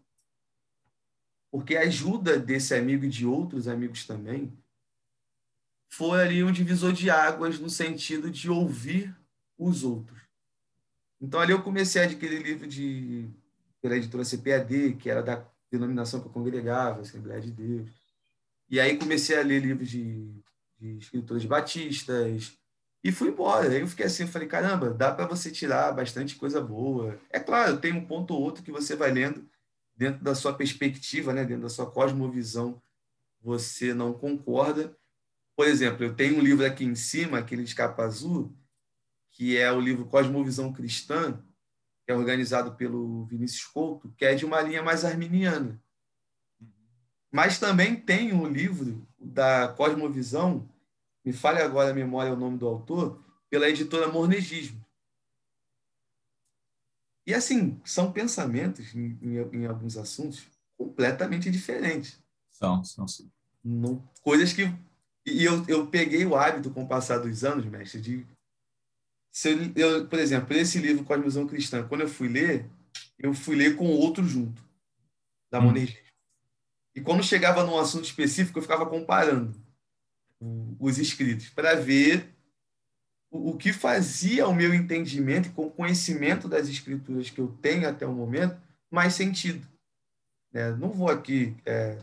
porque a ajuda desse amigo e de outros amigos também foi ali um divisor de águas no sentido de ouvir os outros. Então ali eu comecei a adquirir livro de pela editora CPAD, que era da denominação que eu congregava, Assembleia de Deus. E aí comecei a ler livros de, de escritores batistas e fui embora. Aí eu fiquei assim, eu falei, caramba, dá para você tirar bastante coisa boa. É claro, tem um ponto ou outro que você vai lendo dentro da sua perspectiva, né, dentro da sua cosmovisão, você não concorda. Por exemplo, eu tenho um livro aqui em cima, aquele de capa azul, que é o livro Cosmovisão Cristã, que é organizado pelo Vinícius Couto, que é de uma linha mais arminiana. Mas também tem um livro da Cosmovisão, me fale agora a memória o nome do autor, pela editora Mornegismo. E assim, são pensamentos em, em, em alguns assuntos completamente diferentes. São, são sim. Não, coisas que. E eu, eu peguei o hábito com o passar dos anos, mestre, de. Se eu, eu, por exemplo, esse livro Cosmovisão Cristã, quando eu fui ler, eu fui ler com outro junto, da hum. monergismo. E quando chegava num assunto específico, eu ficava comparando os escritos para ver o, que fazia o meu entendimento com o conhecimento das escrituras que eu tenho até o momento mais sentido. É, não vou aqui, é,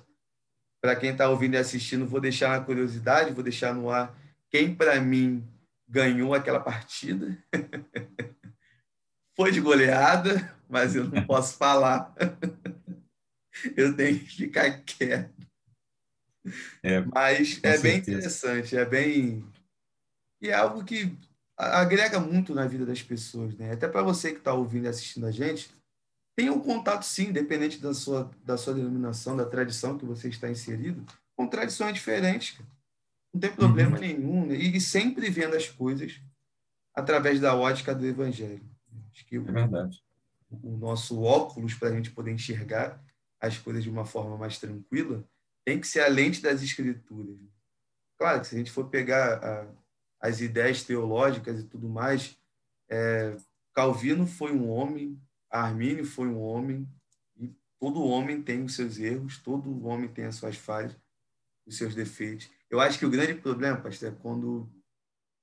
para quem está ouvindo e assistindo, vou deixar na curiosidade, vou deixar no ar quem para mim ganhou aquela partida. [LAUGHS] Foi de goleada, mas eu não posso falar. [LAUGHS] eu tenho que ficar quieto. É, mas é certeza. bem interessante, é bem e é algo que agrega muito na vida das pessoas, né? Até para você que está ouvindo e assistindo a gente, tenha um contato sim, independente da sua, da sua denominação, da tradição que você está inserido, com tradições diferentes. Não tem problema uhum. nenhum. Né? E, sempre vendo as coisas através da ótica do Evangelho. Acho que é verdade. O, o nosso óculos para a gente poder enxergar as coisas de uma forma mais tranquila tem que ser a lente das Escrituras. Claro que se a gente for pegar a, as ideias teológicas e tudo mais. É, Calvino foi um homem, Armínio foi um homem, e todo homem tem os seus erros, todo homem tem as suas falhas, os seus defeitos. Eu acho que o grande problema, pastor, é quando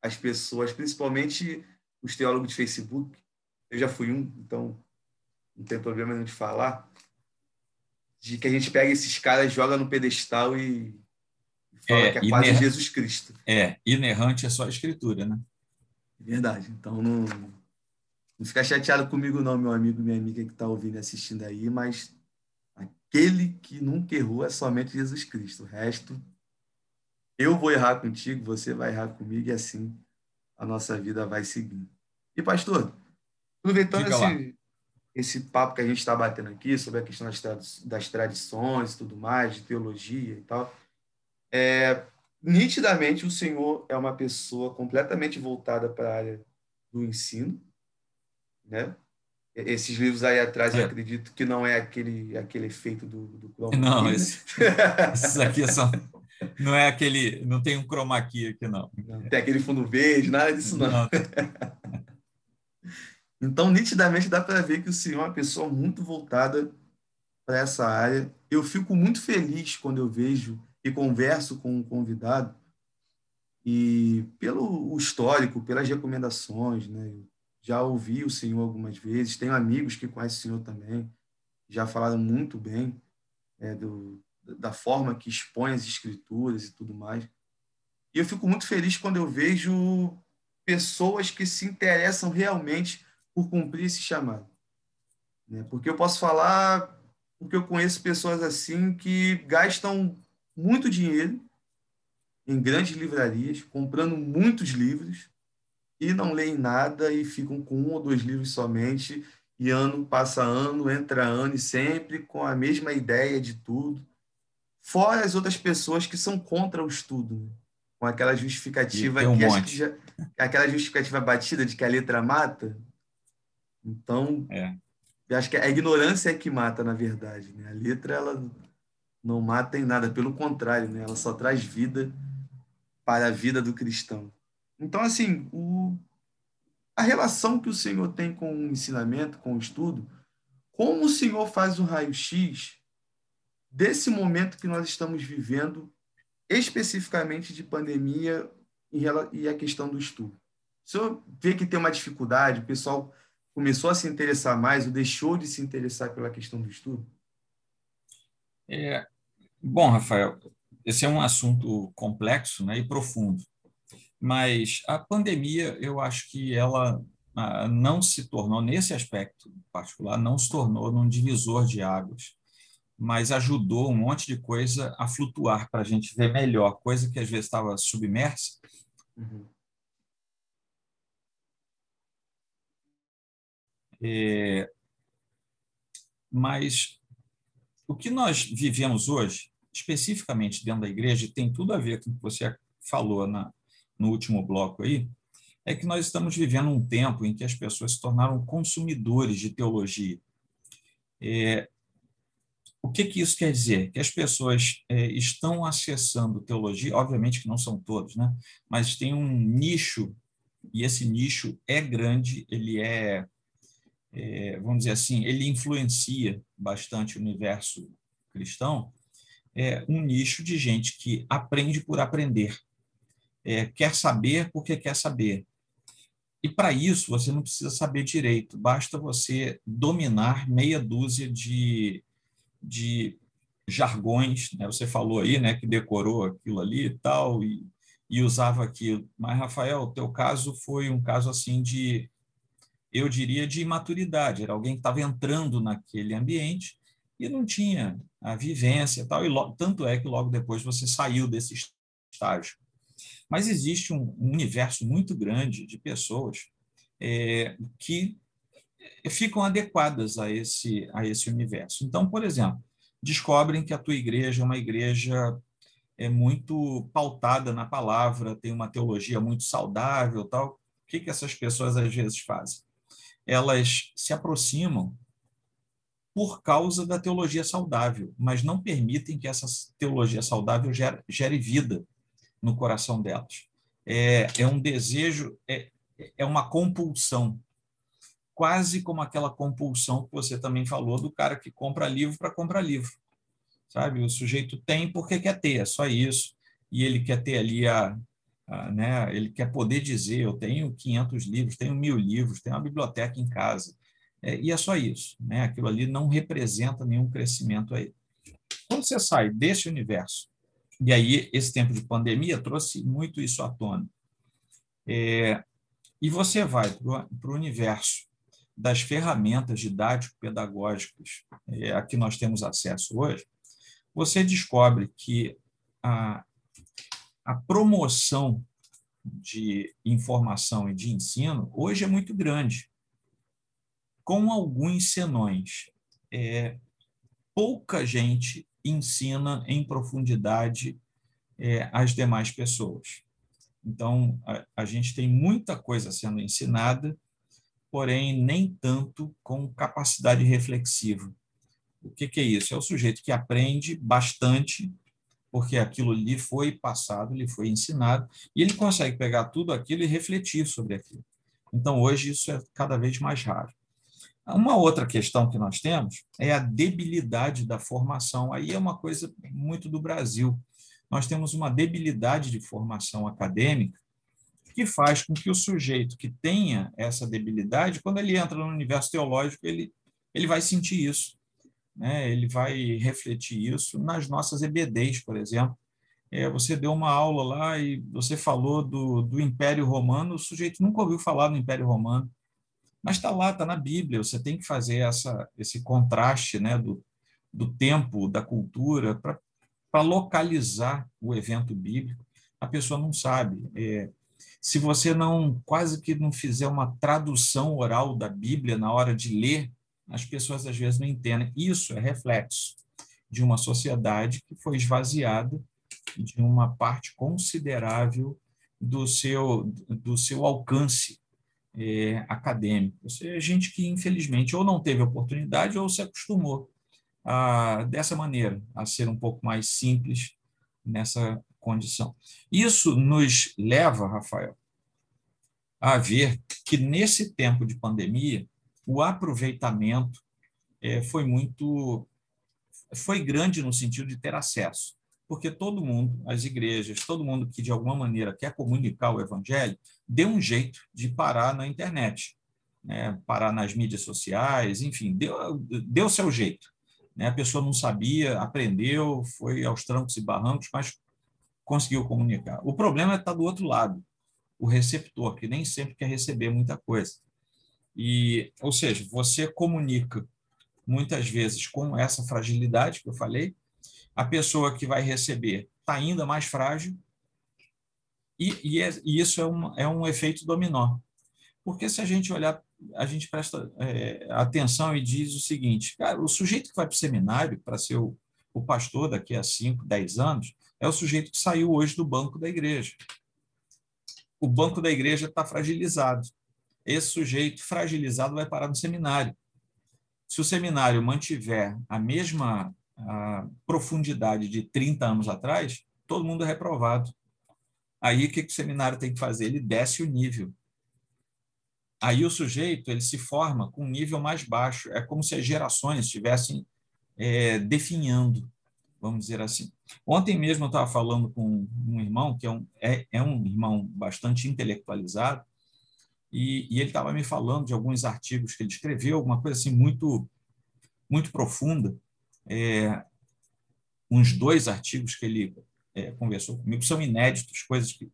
as pessoas, principalmente os teólogos de Facebook, eu já fui um, então não tem problema nenhum de falar, de que a gente pega esses caras, joga no pedestal e Fala é, que é quase Jesus Cristo. É, inerrante é só a escritura, né? Verdade. Então não, não fica chateado comigo, não, meu amigo, minha amiga que está ouvindo e assistindo aí, mas aquele que nunca errou é somente Jesus Cristo. O resto, eu vou errar contigo, você vai errar comigo e assim a nossa vida vai seguindo. E, pastor, aproveitando esse, esse papo que a gente está batendo aqui sobre a questão das, das tradições e tudo mais, de teologia e tal, é, nitidamente, o senhor é uma pessoa completamente voltada para a área do ensino, né? Esses livros aí atrás, é. eu acredito que não é aquele, aquele efeito do, do chroma [LAUGHS] Não, esse, esses aqui são, não é aquele, não tem um chroma key aqui, não. não tem aquele fundo verde, nada disso, não. não. [LAUGHS] então, nitidamente, dá para ver que o senhor é uma pessoa muito voltada para essa área. Eu fico muito feliz quando eu vejo e converso com um convidado e pelo histórico, pelas recomendações, né? Já ouvi o senhor algumas vezes, tenho amigos que conhecem o senhor também, já falaram muito bem é, do, da forma que expõe as escrituras e tudo mais. E eu fico muito feliz quando eu vejo pessoas que se interessam realmente por cumprir esse chamado. Né? Porque eu posso falar, porque eu conheço pessoas assim que gastam muito dinheiro em grandes livrarias, comprando muitos livros e não leem nada e ficam com um ou dois livros somente e ano passa ano, entra ano e sempre com a mesma ideia de tudo. Fora as outras pessoas que são contra o estudo, né? com aquela justificativa um que, já, aquela justificativa batida de que a letra mata. Então, é. eu acho que a ignorância é que mata, na verdade. Né? A letra ela não mata em nada, pelo contrário, né? ela só traz vida para a vida do cristão. Então, assim, o, a relação que o Senhor tem com o ensinamento, com o estudo, como o Senhor faz um raio-x desse momento que nós estamos vivendo, especificamente de pandemia e a questão do estudo. O senhor vê que tem uma dificuldade, o pessoal começou a se interessar mais ou deixou de se interessar pela questão do estudo? É, Bom, Rafael, esse é um assunto complexo né, e profundo. Mas a pandemia, eu acho que ela ah, não se tornou, nesse aspecto particular, não se tornou num divisor de águas, mas ajudou um monte de coisa a flutuar para a gente ver melhor, coisa que às vezes estava submersa. Uhum. É, mas o que nós vivemos hoje, especificamente dentro da igreja, tem tudo a ver com o que você falou na, no último bloco aí, é que nós estamos vivendo um tempo em que as pessoas se tornaram consumidores de teologia. É, o que, que isso quer dizer? Que as pessoas é, estão acessando teologia, obviamente que não são todos, né? mas tem um nicho, e esse nicho é grande, ele é, é vamos dizer assim, ele influencia bastante o universo cristão, é um nicho de gente que aprende por aprender é, quer saber porque quer saber. E para isso você não precisa saber direito, basta você dominar meia dúzia de, de jargões. Né? Você falou aí né, que decorou aquilo ali e tal, e, e usava aquilo. Mas, Rafael, o teu caso foi um caso assim de, eu diria, de imaturidade. Era alguém que estava entrando naquele ambiente e não tinha a vivência e tal. E tanto é que logo depois você saiu desse estágio. Mas existe um, universo muito grande de pessoas é, que ficam adequadas a esse, a esse universo. Então, por exemplo, descobrem que a tua igreja é uma igreja é muito pautada na palavra, tem uma teologia muito saudável, tal. O que que essas pessoas às vezes fazem? Elas se aproximam por causa da teologia saudável, mas não permitem que essa teologia saudável gere, gere vida no coração delas. É, é um desejo, é, é uma compulsão, quase como aquela compulsão que você também falou do cara que compra livro para comprar livro. Sabe? O sujeito tem porque quer ter, é só isso. E ele quer ter ali a, a né? ele quer poder dizer: eu tenho 500 livros, tenho mil livros, tenho uma biblioteca em casa. É, e é só isso. Né? Aquilo ali não representa nenhum crescimento aí. Quando você sai desse universo e aí, esse tempo de pandemia trouxe muito isso à tona. É, e você vai para o universo das ferramentas didático-pedagógicas é, a que nós temos acesso hoje, você descobre que a, a promoção de informação e de ensino hoje é muito grande, com alguns senões. É, pouca gente ensina em profundidade é, as demais pessoas. Então, a, a gente tem muita coisa sendo ensinada, porém, nem tanto com capacidade reflexiva. O que, que é isso? É o sujeito que aprende bastante, porque aquilo lhe foi passado, lhe foi ensinado, e ele consegue pegar tudo aquilo e refletir sobre aquilo. Então, hoje, isso é cada vez mais raro. Uma outra questão que nós temos é a debilidade da formação. Aí é uma coisa muito do Brasil. Nós temos uma debilidade de formação acadêmica que faz com que o sujeito que tenha essa debilidade, quando ele entra no universo teológico, ele, ele vai sentir isso. Né? Ele vai refletir isso nas nossas EBDs, por exemplo. É, você deu uma aula lá e você falou do, do Império Romano, o sujeito nunca ouviu falar do Império Romano mas está lá, está na Bíblia. Você tem que fazer essa, esse contraste né, do, do tempo, da cultura, para localizar o evento bíblico. A pessoa não sabe. É, se você não quase que não fizer uma tradução oral da Bíblia na hora de ler, as pessoas às vezes não entendem. Isso é reflexo de uma sociedade que foi esvaziada de uma parte considerável do seu, do seu alcance é. Ou seja, gente que, infelizmente, ou não teve oportunidade ou se acostumou a, dessa maneira, a ser um pouco mais simples nessa condição. Isso nos leva, Rafael, a ver que, nesse tempo de pandemia, o aproveitamento é, foi muito foi grande no sentido de ter acesso porque todo mundo, as igrejas, todo mundo que de alguma maneira quer comunicar o evangelho, deu um jeito de parar na internet, né? parar nas mídias sociais, enfim, deu, deu seu jeito. Né? A pessoa não sabia, aprendeu, foi aos trancos e barrancos, mas conseguiu comunicar. O problema é estar do outro lado, o receptor, que nem sempre quer receber muita coisa. E, ou seja, você comunica muitas vezes com essa fragilidade que eu falei, a pessoa que vai receber está ainda mais frágil, e, e, é, e isso é um, é um efeito dominó. Porque se a gente olhar, a gente presta é, atenção e diz o seguinte: cara, o sujeito que vai para o seminário para ser o, o pastor daqui a 5, 10 anos, é o sujeito que saiu hoje do banco da igreja. O banco da igreja está fragilizado. Esse sujeito fragilizado vai parar no seminário. Se o seminário mantiver a mesma a profundidade de 30 anos atrás, todo mundo é reprovado. Aí o que, que o seminário tem que fazer? Ele desce o nível. Aí o sujeito ele se forma com um nível mais baixo. É como se as gerações estivessem é, definhando vamos dizer assim. Ontem mesmo eu estava falando com um irmão, que é um, é, é um irmão bastante intelectualizado, e, e ele estava me falando de alguns artigos que ele escreveu, alguma coisa assim muito, muito profunda. É, uns dois artigos que ele é, conversou comigo são inéditos, coisas que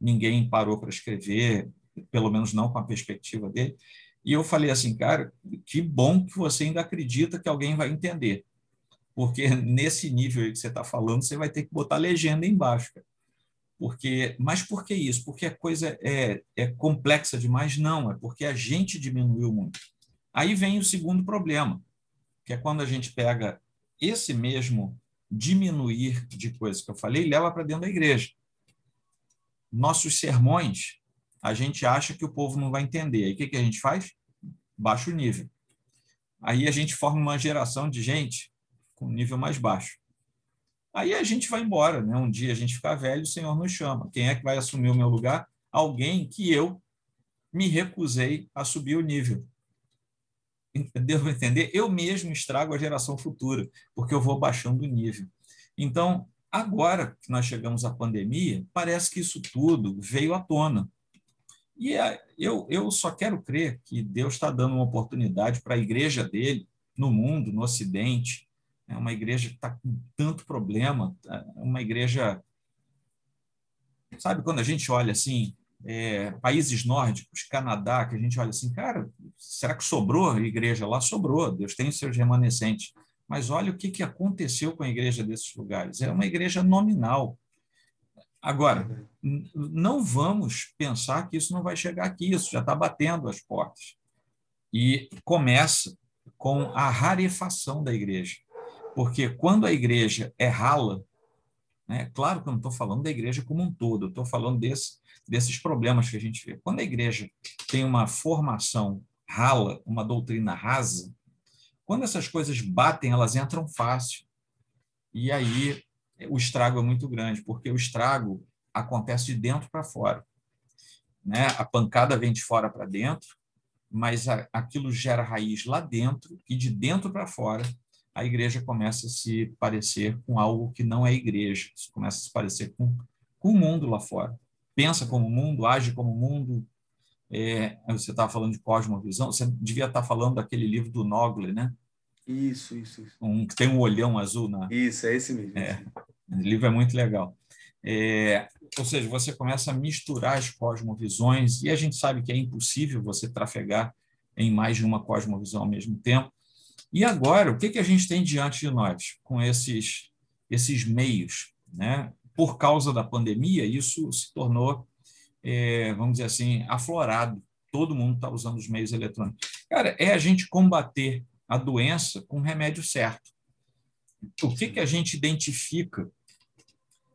ninguém parou para escrever, pelo menos não com a perspectiva dele. E eu falei assim, cara, que bom que você ainda acredita que alguém vai entender porque nesse nível que você está falando, você vai ter que botar legenda embaixo. Cara. Porque, mas por que isso? Porque a coisa é, é complexa demais? Não, é porque a gente diminuiu muito. Aí vem o segundo problema, que é quando a gente pega esse mesmo diminuir de coisas que eu falei leva para dentro da igreja. Nossos sermões, a gente acha que o povo não vai entender. Aí o que, que a gente faz? Baixa o nível. Aí a gente forma uma geração de gente com nível mais baixo. Aí a gente vai embora, né? Um dia a gente ficar velho, o Senhor nos chama. Quem é que vai assumir o meu lugar? Alguém que eu me recusei a subir o nível. Devo entender? Eu mesmo estrago a geração futura, porque eu vou baixando o nível. Então, agora que nós chegamos à pandemia, parece que isso tudo veio à tona. E é, eu, eu só quero crer que Deus está dando uma oportunidade para a igreja dele, no mundo, no Ocidente, é uma igreja que está com tanto problema, é uma igreja. Sabe quando a gente olha assim, é, países nórdicos, Canadá, que a gente olha assim, cara, será que sobrou igreja lá? Sobrou, Deus tem os seus remanescentes. Mas olha o que, que aconteceu com a igreja desses lugares. É uma igreja nominal. Agora, não vamos pensar que isso não vai chegar aqui, isso já está batendo as portas. E começa com a rarefação da igreja. Porque quando a igreja é rala, né, claro que eu não estou falando da igreja como um todo, eu estou falando desse, desses problemas que a gente vê. Quando a igreja tem uma formação rala, uma doutrina rasa, quando essas coisas batem, elas entram fácil. E aí o estrago é muito grande, porque o estrago acontece de dentro para fora. Né? A pancada vem de fora para dentro, mas aquilo gera raiz lá dentro, e de dentro para fora a igreja começa a se parecer com algo que não é igreja, começa a se parecer com, com o mundo lá fora. Pensa como o mundo, age como o mundo. É, você estava falando de cosmovisão, você devia estar falando daquele livro do Nogle, né? Isso, isso, isso. Um, que tem um olhão azul na. Isso, é esse mesmo. É, o livro é muito legal. É, ou seja, você começa a misturar as cosmovisões, e a gente sabe que é impossível você trafegar em mais de uma cosmovisão ao mesmo tempo. E agora, o que, que a gente tem diante de nós com esses, esses meios? Né? Por causa da pandemia, isso se tornou, é, vamos dizer assim, aflorado. Todo mundo está usando os meios eletrônicos. Cara, é a gente combater a doença com o remédio certo. O que, que a gente identifica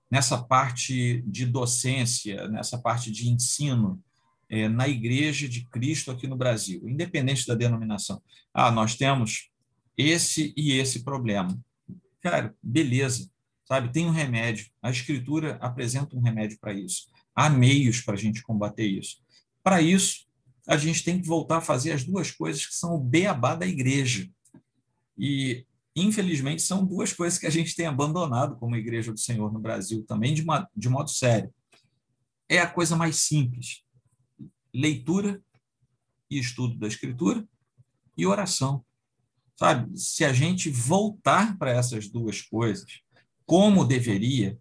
nessa parte de docência, nessa parte de ensino, é, na Igreja de Cristo aqui no Brasil, independente da denominação. Ah, nós temos esse e esse problema. Cara, beleza, sabe? Tem um remédio. A Escritura apresenta um remédio para isso. Há meios para a gente combater isso. Para isso, a gente tem que voltar a fazer as duas coisas que são o beabá da igreja. E, infelizmente, são duas coisas que a gente tem abandonado como Igreja do Senhor no Brasil também, de, uma, de modo sério. É a coisa mais simples: leitura e estudo da Escritura e oração. sabe? Se a gente voltar para essas duas coisas, como deveria,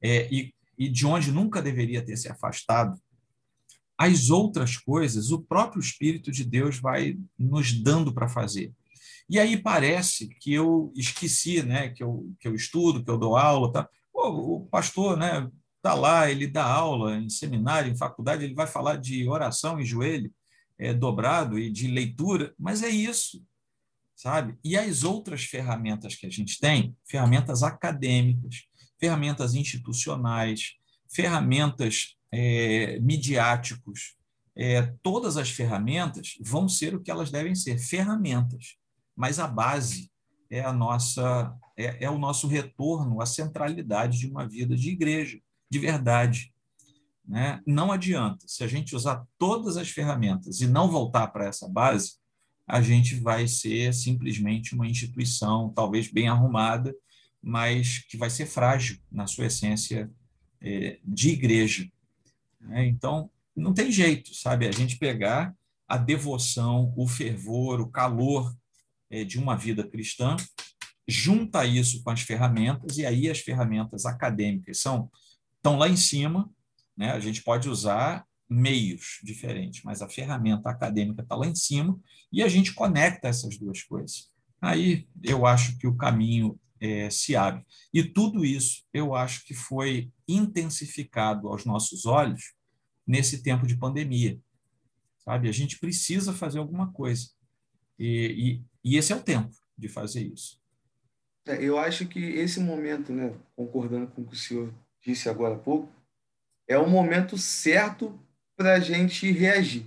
é, e, e de onde nunca deveria ter se afastado, as outras coisas o próprio Espírito de Deus vai nos dando para fazer. E aí parece que eu esqueci, né, que eu, que eu estudo, que eu dou aula, tá? Pô, o pastor, né, tá lá, ele dá aula em seminário, em faculdade, ele vai falar de oração e joelho é, dobrado e de leitura, mas é isso, sabe? E as outras ferramentas que a gente tem, ferramentas acadêmicas, ferramentas institucionais, ferramentas é, midiáticos, é, todas as ferramentas vão ser o que elas devem ser, ferramentas. Mas a base é a nossa é, é o nosso retorno à centralidade de uma vida de igreja, de verdade. Né? Não adianta, se a gente usar todas as ferramentas e não voltar para essa base, a gente vai ser simplesmente uma instituição, talvez bem arrumada, mas que vai ser frágil na sua essência é, de igreja. Né? Então, não tem jeito, sabe? A gente pegar a devoção, o fervor, o calor é, de uma vida cristã, junta isso com as ferramentas, e aí as ferramentas acadêmicas são estão lá em cima, né? a gente pode usar meios diferentes, mas a ferramenta acadêmica está lá em cima, e a gente conecta essas duas coisas. Aí eu acho que o caminho é, se abre. E tudo isso eu acho que foi intensificado aos nossos olhos nesse tempo de pandemia. Sabe? A gente precisa fazer alguma coisa. E, e, e esse é o tempo de fazer isso. É, eu acho que esse momento, né, concordando com o que o senhor disse agora há pouco, é o momento certo para a gente reagir,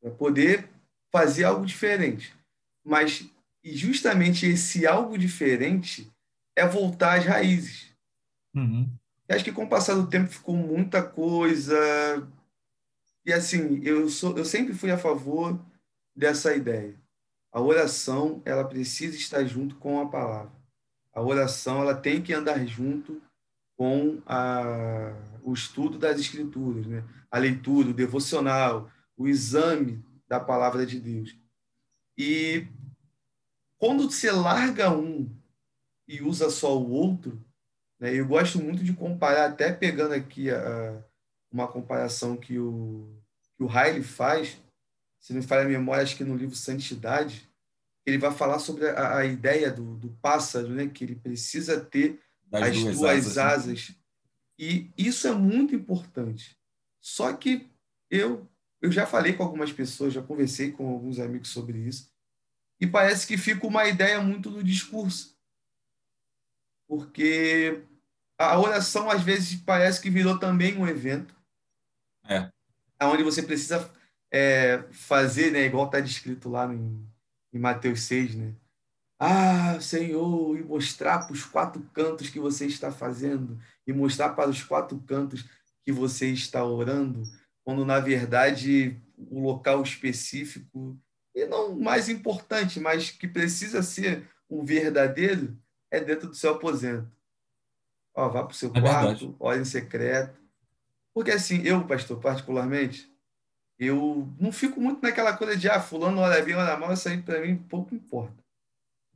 para poder fazer algo diferente. Mas e justamente esse algo diferente é voltar às raízes. Uhum. acho que com o passar do tempo ficou muita coisa. E assim, eu, sou, eu sempre fui a favor dessa ideia. A oração, ela precisa estar junto com a palavra. A oração, ela tem que andar junto com a, o estudo das escrituras, né? a leitura, o devocional, o exame da palavra de Deus. E quando você larga um e usa só o outro, né, eu gosto muito de comparar, até pegando aqui a, uma comparação que o, que o Riley faz, se não me falha a memória, acho que no livro Santidade, ele vai falar sobre a, a ideia do, do, pássaro, né, que ele precisa ter das as duas, duas asas. Né? asas. E isso é muito importante. Só que eu, eu já falei com algumas pessoas, já conversei com alguns amigos sobre isso, e parece que fica uma ideia muito do discurso. Porque a oração, às vezes, parece que virou também um evento. É. Onde você precisa é, fazer, né, igual está descrito lá em, em Mateus 6, né? Ah, Senhor, e mostrar para os quatro cantos que você está fazendo, e mostrar para os quatro cantos que você está orando, quando na verdade o local específico e não mais importante, mas que precisa ser um verdadeiro, é dentro do seu aposento. Ó, vá para o seu é quarto, olhe em secreto. Porque assim, eu, pastor, particularmente, eu não fico muito naquela coisa de, ah, fulano olha bem, olha mal, isso aí para mim pouco importa.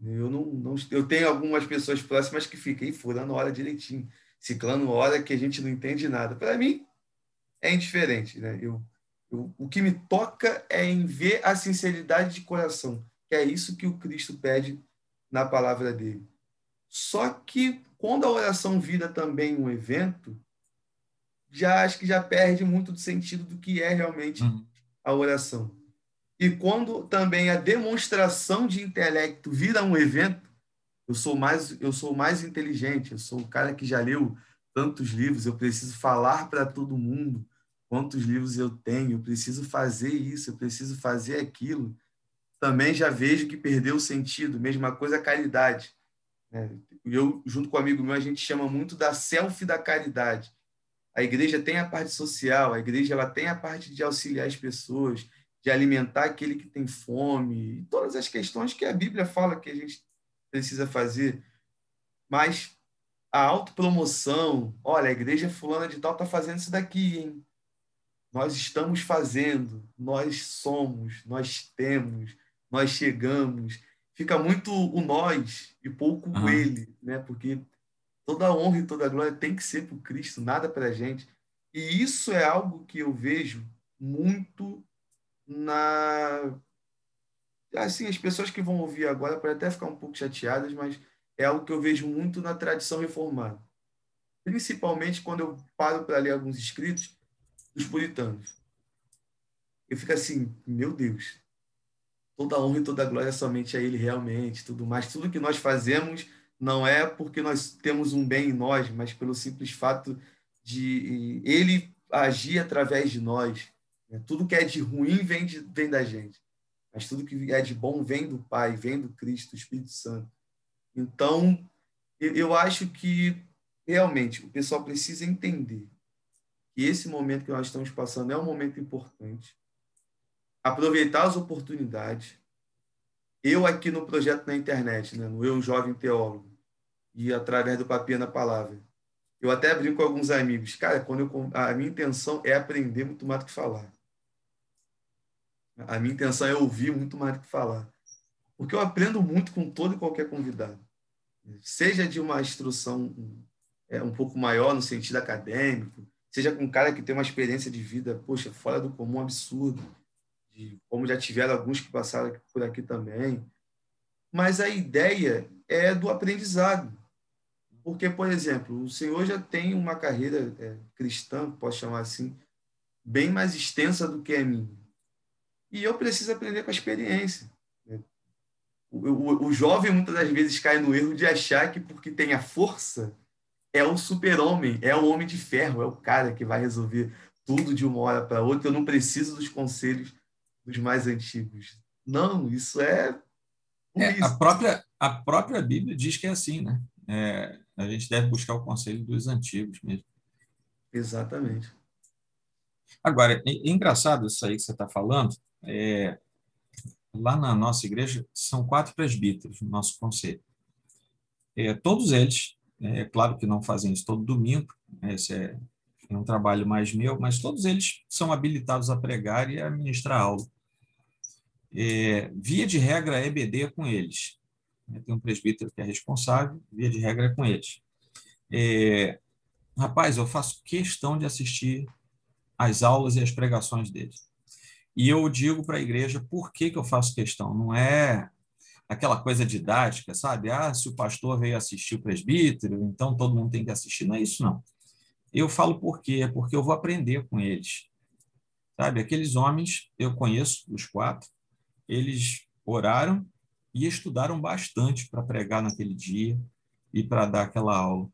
Eu não, não, eu tenho algumas pessoas próximas que ficam, e fulano olha direitinho, ciclano olha que a gente não entende nada. Para mim, é indiferente, né? Eu, o que me toca é em ver a sinceridade de coração, que é isso que o Cristo pede na palavra dele. Só que quando a oração vira também um evento, já acho que já perde muito do sentido do que é realmente uhum. a oração. E quando também a demonstração de intelecto vira um evento, eu sou mais eu sou mais inteligente, eu sou o cara que já leu tantos livros, eu preciso falar para todo mundo, quantos livros eu tenho, eu preciso fazer isso, eu preciso fazer aquilo. Também já vejo que perdeu o sentido. Mesma coisa a caridade. Né? Eu, junto com um amigo meu, a gente chama muito da selfie da caridade. A igreja tem a parte social, a igreja ela tem a parte de auxiliar as pessoas, de alimentar aquele que tem fome, e todas as questões que a Bíblia fala que a gente precisa fazer. Mas a autopromoção, olha, a igreja fulana de tal está fazendo isso daqui, hein? Nós estamos fazendo, nós somos, nós temos, nós chegamos. fica muito o nós e pouco uhum. o ele, né? Porque toda a honra e toda a glória tem que ser para Cristo, nada para a gente. E isso é algo que eu vejo muito na assim as pessoas que vão ouvir agora podem até ficar um pouco chateadas, mas é algo que eu vejo muito na tradição reformada, principalmente quando eu paro para ler alguns escritos dos puritanos. Eu fico assim, meu Deus, toda honra e toda glória somente a Ele realmente, tudo mais, tudo que nós fazemos não é porque nós temos um bem em nós, mas pelo simples fato de Ele agir através de nós. Né? Tudo que é de ruim vem, de, vem da gente, mas tudo que é de bom vem do Pai, vem do Cristo, do Espírito Santo. Então, eu acho que realmente o pessoal precisa entender que esse momento que nós estamos passando é um momento importante. Aproveitar as oportunidades. Eu aqui no projeto na internet, né, no Eu Jovem Teólogo, e através do Papinha na Palavra, eu até brinco com alguns amigos. Cara, quando eu, a minha intenção é aprender muito mais do que falar. A minha intenção é ouvir muito mais do que falar. Porque eu aprendo muito com todo e qualquer convidado. Seja de uma instrução é, um pouco maior no sentido acadêmico, seja com um cara que tem uma experiência de vida, poxa, fora do comum, absurdo, de, como já tiveram alguns que passaram por aqui também. Mas a ideia é do aprendizado. Porque, por exemplo, o senhor já tem uma carreira é, cristã, posso chamar assim, bem mais extensa do que a minha. E eu preciso aprender com a experiência. Né? O, o, o jovem muitas das vezes cai no erro de achar que porque tem a força é o super-homem, é o homem de ferro, é o cara que vai resolver tudo de uma hora para outra. Eu não preciso dos conselhos dos mais antigos. Não, isso é. é a, própria, a própria Bíblia diz que é assim, né? É, a gente deve buscar o conselho dos antigos mesmo. Exatamente. Agora, é, é engraçado isso aí que você está falando. É, lá na nossa igreja são quatro presbíteros no nosso conselho. É, todos eles, é claro que não fazem isso todo domingo, né, esse é, é um trabalho mais meu, mas todos eles são habilitados a pregar e a ministrar aula. É, via de regra, a EBD é com eles. Né? Tem um presbítero que é responsável, via de regra é com eles. É, rapaz, eu faço questão de assistir às aulas e às pregações deles. E eu digo para a igreja por que, que eu faço questão. Não é aquela coisa didática, sabe? Ah, se o pastor veio assistir o presbítero, então todo mundo tem que assistir. Não é isso, não. Eu falo por quê? Porque eu vou aprender com eles. Sabe? Aqueles homens, eu conheço os quatro, eles oraram e estudaram bastante para pregar naquele dia e para dar aquela aula.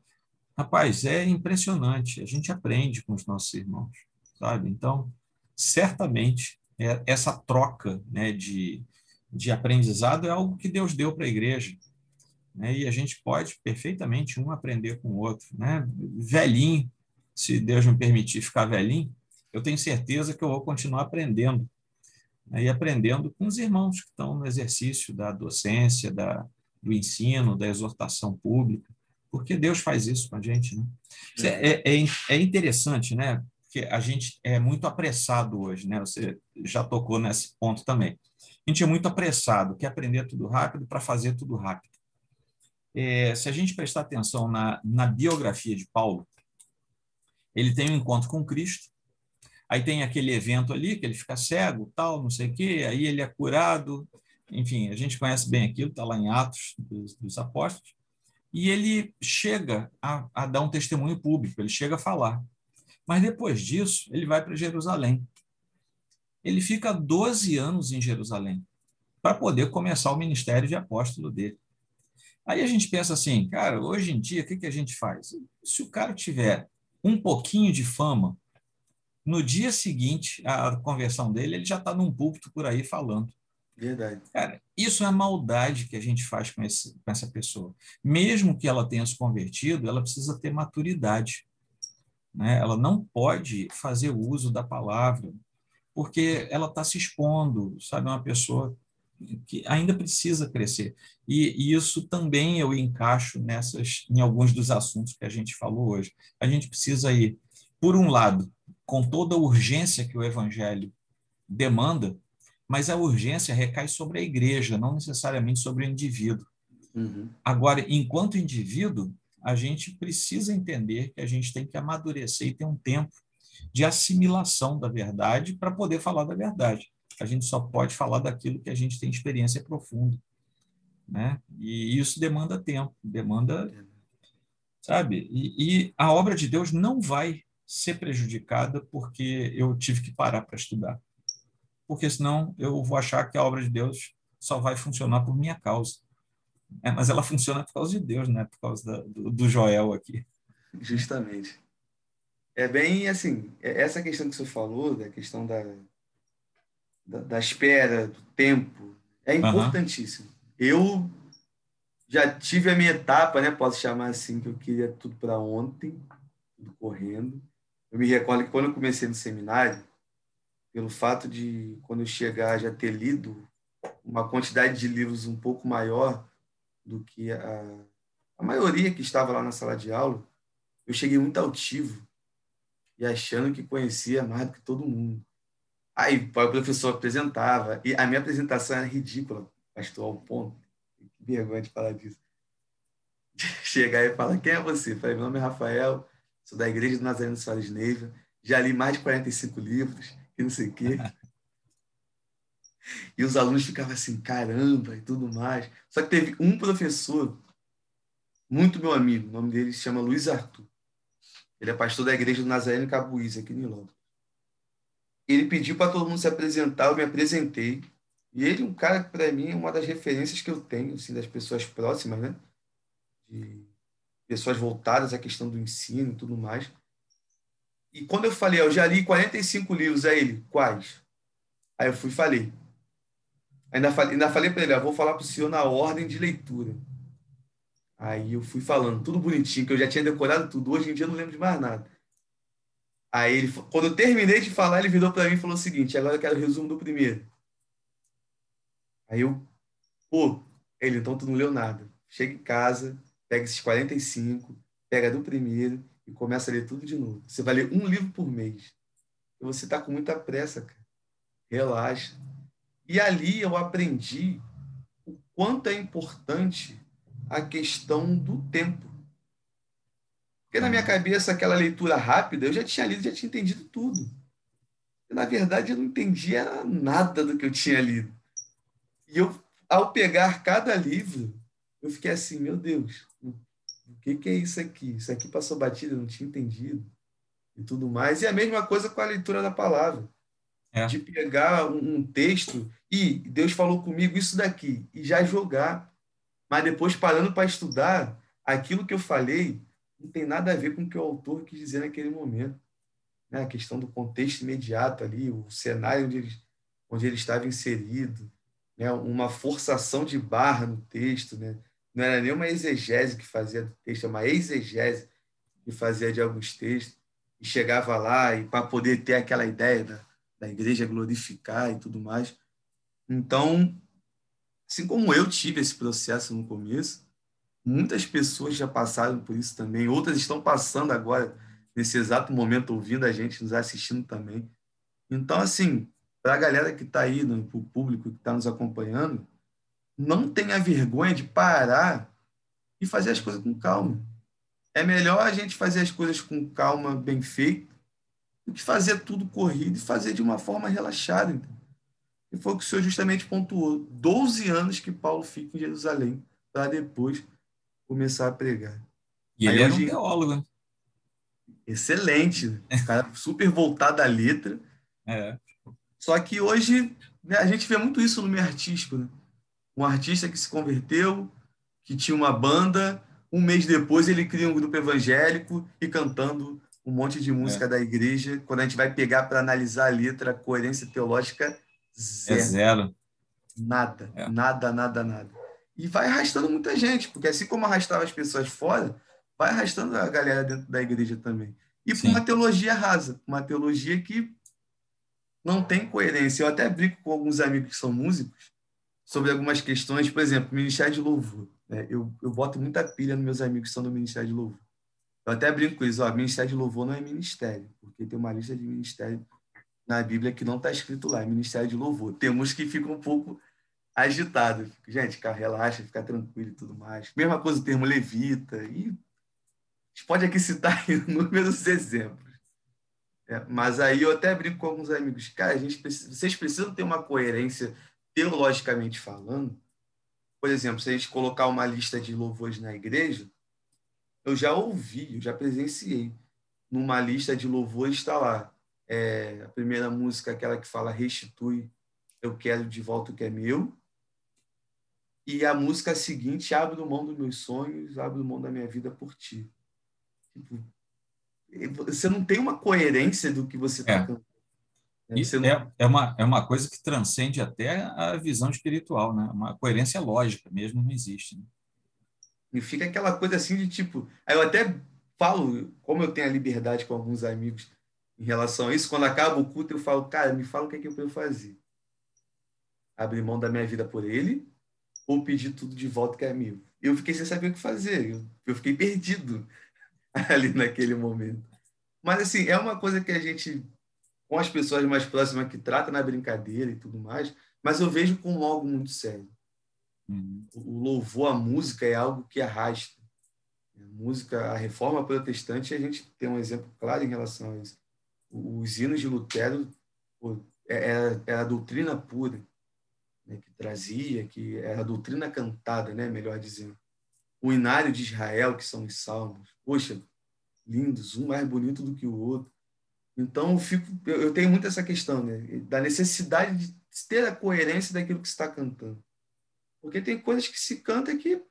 Rapaz, é impressionante. A gente aprende com os nossos irmãos, sabe? Então, certamente, é, essa troca né, de, de aprendizado é algo que Deus deu para a igreja. Né? E a gente pode perfeitamente um aprender com o outro. Né? Velhinho, se Deus me permitir ficar velhinho, eu tenho certeza que eu vou continuar aprendendo né, e aprendendo com os irmãos que estão no exercício da docência, da, do ensino, da exortação pública, porque Deus faz isso com a gente. Né? É, é, é interessante, né? Porque a gente é muito apressado hoje, né? Você já tocou nesse ponto também. A gente é muito apressado, quer aprender tudo rápido para fazer tudo rápido. É, se a gente prestar atenção na, na biografia de Paulo, ele tem um encontro com Cristo, Aí tem aquele evento ali que ele fica cego, tal, não sei o quê, aí ele é curado. Enfim, a gente conhece bem aquilo, está lá em Atos dos, dos Apóstolos. E ele chega a, a dar um testemunho público, ele chega a falar. Mas depois disso, ele vai para Jerusalém. Ele fica 12 anos em Jerusalém para poder começar o ministério de apóstolo dele. Aí a gente pensa assim, cara, hoje em dia, o que, que a gente faz? Se o cara tiver um pouquinho de fama, no dia seguinte à conversão dele, ele já está num púlpito por aí falando. Verdade. Cara, isso é a maldade que a gente faz com, esse, com essa pessoa. Mesmo que ela tenha se convertido, ela precisa ter maturidade. Né? Ela não pode fazer uso da palavra, porque ela está se expondo, sabe? Uma pessoa que ainda precisa crescer. E, e, isso também eu encaixo nessas, em alguns dos assuntos que a gente falou hoje. A gente precisa ir, por um lado, com toda a urgência que o evangelho demanda, mas a urgência recai sobre a igreja, não necessariamente sobre o indivíduo. Uhum. Agora, enquanto indivíduo, a gente precisa entender que a gente tem que amadurecer e ter um tempo de assimilação da verdade para poder falar da verdade. A gente só pode falar daquilo que a gente tem experiência profunda. Né? E isso demanda tempo, demanda. Sabe? E, e a obra de Deus não vai ser prejudicada porque eu tive que parar para estudar. Porque senão eu vou achar que a obra de Deus só vai funcionar por minha causa. É, mas ela funciona por causa de Deus, né? Por causa da, do, do Joel aqui. Justamente. É bem assim, é, essa questão que você falou, da questão da, da, da espera, do tempo, é importantíssimo. Uhum. Eu já tive a minha etapa, né? Posso chamar assim, que eu queria tudo para ontem, tudo correndo. Eu me recordo que quando eu comecei no seminário, pelo fato de, quando eu chegar, já ter lido uma quantidade de livros um pouco maior, do que a, a maioria que estava lá na sala de aula, eu cheguei muito altivo e achando que conhecia mais do que todo mundo. Aí o professor apresentava, e a minha apresentação era ridícula, pastor, ao ponto. Que vergonha de falar disso. [LAUGHS] Chegar e falar, quem é você? Falei, meu nome é Rafael, sou da Igreja do Nazareno Soares Neiva, já li mais de 45 livros, e não sei o quê. [LAUGHS] E os alunos ficavam assim, caramba, e tudo mais. Só que teve um professor, muito meu amigo, o nome dele se chama Luiz Arthur. Ele é pastor da igreja do Nazareno Cabuís, aqui em Londres. Ele pediu para todo mundo se apresentar, eu me apresentei. E ele, um cara que para mim é uma das referências que eu tenho, assim, das pessoas próximas, né? De pessoas voltadas à questão do ensino e tudo mais. E quando eu falei, eu já li 45 livros, a ele, quais? Aí eu fui e falei, Ainda falei, ainda falei para ele, eu vou falar para o senhor na ordem de leitura. Aí eu fui falando, tudo bonitinho, que eu já tinha decorado tudo. Hoje em dia eu não lembro de mais nada. Aí ele, quando eu terminei de falar, ele virou para mim e falou o seguinte: agora eu quero o resumo do primeiro. Aí eu, pô, ele, então tu não leu nada. Chega em casa, pega esses 45, pega do primeiro e começa a ler tudo de novo. Você vai ler um livro por mês. E você está com muita pressa, cara. Relaxa. E ali eu aprendi o quanto é importante a questão do tempo. Porque na minha cabeça, aquela leitura rápida, eu já tinha lido, já tinha entendido tudo. E, na verdade, eu não entendia nada do que eu tinha lido. E eu, ao pegar cada livro, eu fiquei assim, meu Deus, o que, que é isso aqui? Isso aqui passou batida, eu não tinha entendido. E tudo mais. E a mesma coisa com a leitura da palavra. É. De pegar um, um texto e Deus falou comigo isso daqui e já jogar. Mas depois, parando para estudar, aquilo que eu falei não tem nada a ver com o que o autor quis dizer naquele momento. Né? A questão do contexto imediato ali, o cenário onde ele, onde ele estava inserido, né? uma forçação de barra no texto. Né? Não era nem uma exegese que fazia do texto, é uma exegese que fazia de alguns textos. E chegava lá e para poder ter aquela ideia da, da igreja glorificar e tudo mais. Então, assim como eu tive esse processo no começo, muitas pessoas já passaram por isso também, outras estão passando agora, nesse exato momento, ouvindo a gente, nos assistindo também. Então, assim, para a galera que está aí, para o público que está nos acompanhando, não tenha vergonha de parar e fazer as coisas com calma. É melhor a gente fazer as coisas com calma, bem feito, do que fazer tudo corrido e fazer de uma forma relaxada. Entendeu? E foi o que o senhor justamente pontuou. 12 anos que Paulo fica em Jerusalém para depois começar a pregar. E Aí ele era um teólogo. Né? Excelente. Um [LAUGHS] cara super voltado à letra. É. Só que hoje né, a gente vê muito isso no meio artístico. Né? Um artista que se converteu, que tinha uma banda, um mês depois ele cria um grupo evangélico e cantando um monte de música é. da igreja. Quando a gente vai pegar para analisar a letra, a coerência teológica Zero. É zero. Nada, é. nada, nada, nada. E vai arrastando muita gente, porque assim como arrastava as pessoas fora, vai arrastando a galera dentro da igreja também. E com uma teologia rasa, uma teologia que não tem coerência. Eu até brinco com alguns amigos que são músicos sobre algumas questões, por exemplo, Ministério de Louvor. Né? Eu, eu boto muita pilha nos meus amigos que são do Ministério de Louvor. Eu até brinco com eles, ó, Ministério de Louvor não é ministério, porque tem uma lista de ministério na Bíblia que não está escrito lá, é ministério de louvor. Temos que ficam um pouco agitados. Gente, relaxa, fica tranquilo e tudo mais. Mesma coisa o termo levita. E a gente pode aqui citar [LAUGHS] inúmeros exemplos. É, mas aí eu até brinco com alguns amigos. Cara, a gente precisa, vocês precisam ter uma coerência teologicamente falando. Por exemplo, se a gente colocar uma lista de louvores na igreja, eu já ouvi, eu já presenciei. Numa lista de louvores está lá é, a primeira música, aquela que fala Restitui, eu quero de volta o que é meu. E a música seguinte, Abro mão dos meus sonhos, abro mão da minha vida por ti. Tipo, você não tem uma coerência do que você está é. cantando. Né? Não... É, é, uma, é uma coisa que transcende até a visão espiritual, né? Uma coerência lógica mesmo não existe. Né? E fica aquela coisa assim de tipo. Aí eu até falo, como eu tenho a liberdade com alguns amigos em relação a isso, quando acaba o culto, eu falo, cara, me fala o que, é que eu devo fazer. Abrir mão da minha vida por ele ou pedir tudo de volta que é meu? Eu fiquei sem saber o que fazer. Eu, eu fiquei perdido [LAUGHS] ali naquele momento. Mas, assim, é uma coisa que a gente, com as pessoas mais próximas, que trata na brincadeira e tudo mais, mas eu vejo como algo muito sério. Uhum. O louvor, a música é algo que arrasta. A música, a reforma protestante, a gente tem um exemplo claro em relação a isso os hinos de Lutero era, é, era a doutrina pura né, que trazia, que era a doutrina cantada, né, melhor dizendo. O inário de Israel, que são os salmos, poxa, lindos, um mais bonito do que o outro. Então, eu, fico, eu tenho muito essa questão né, da necessidade de ter a coerência daquilo que está cantando. Porque tem coisas que se canta que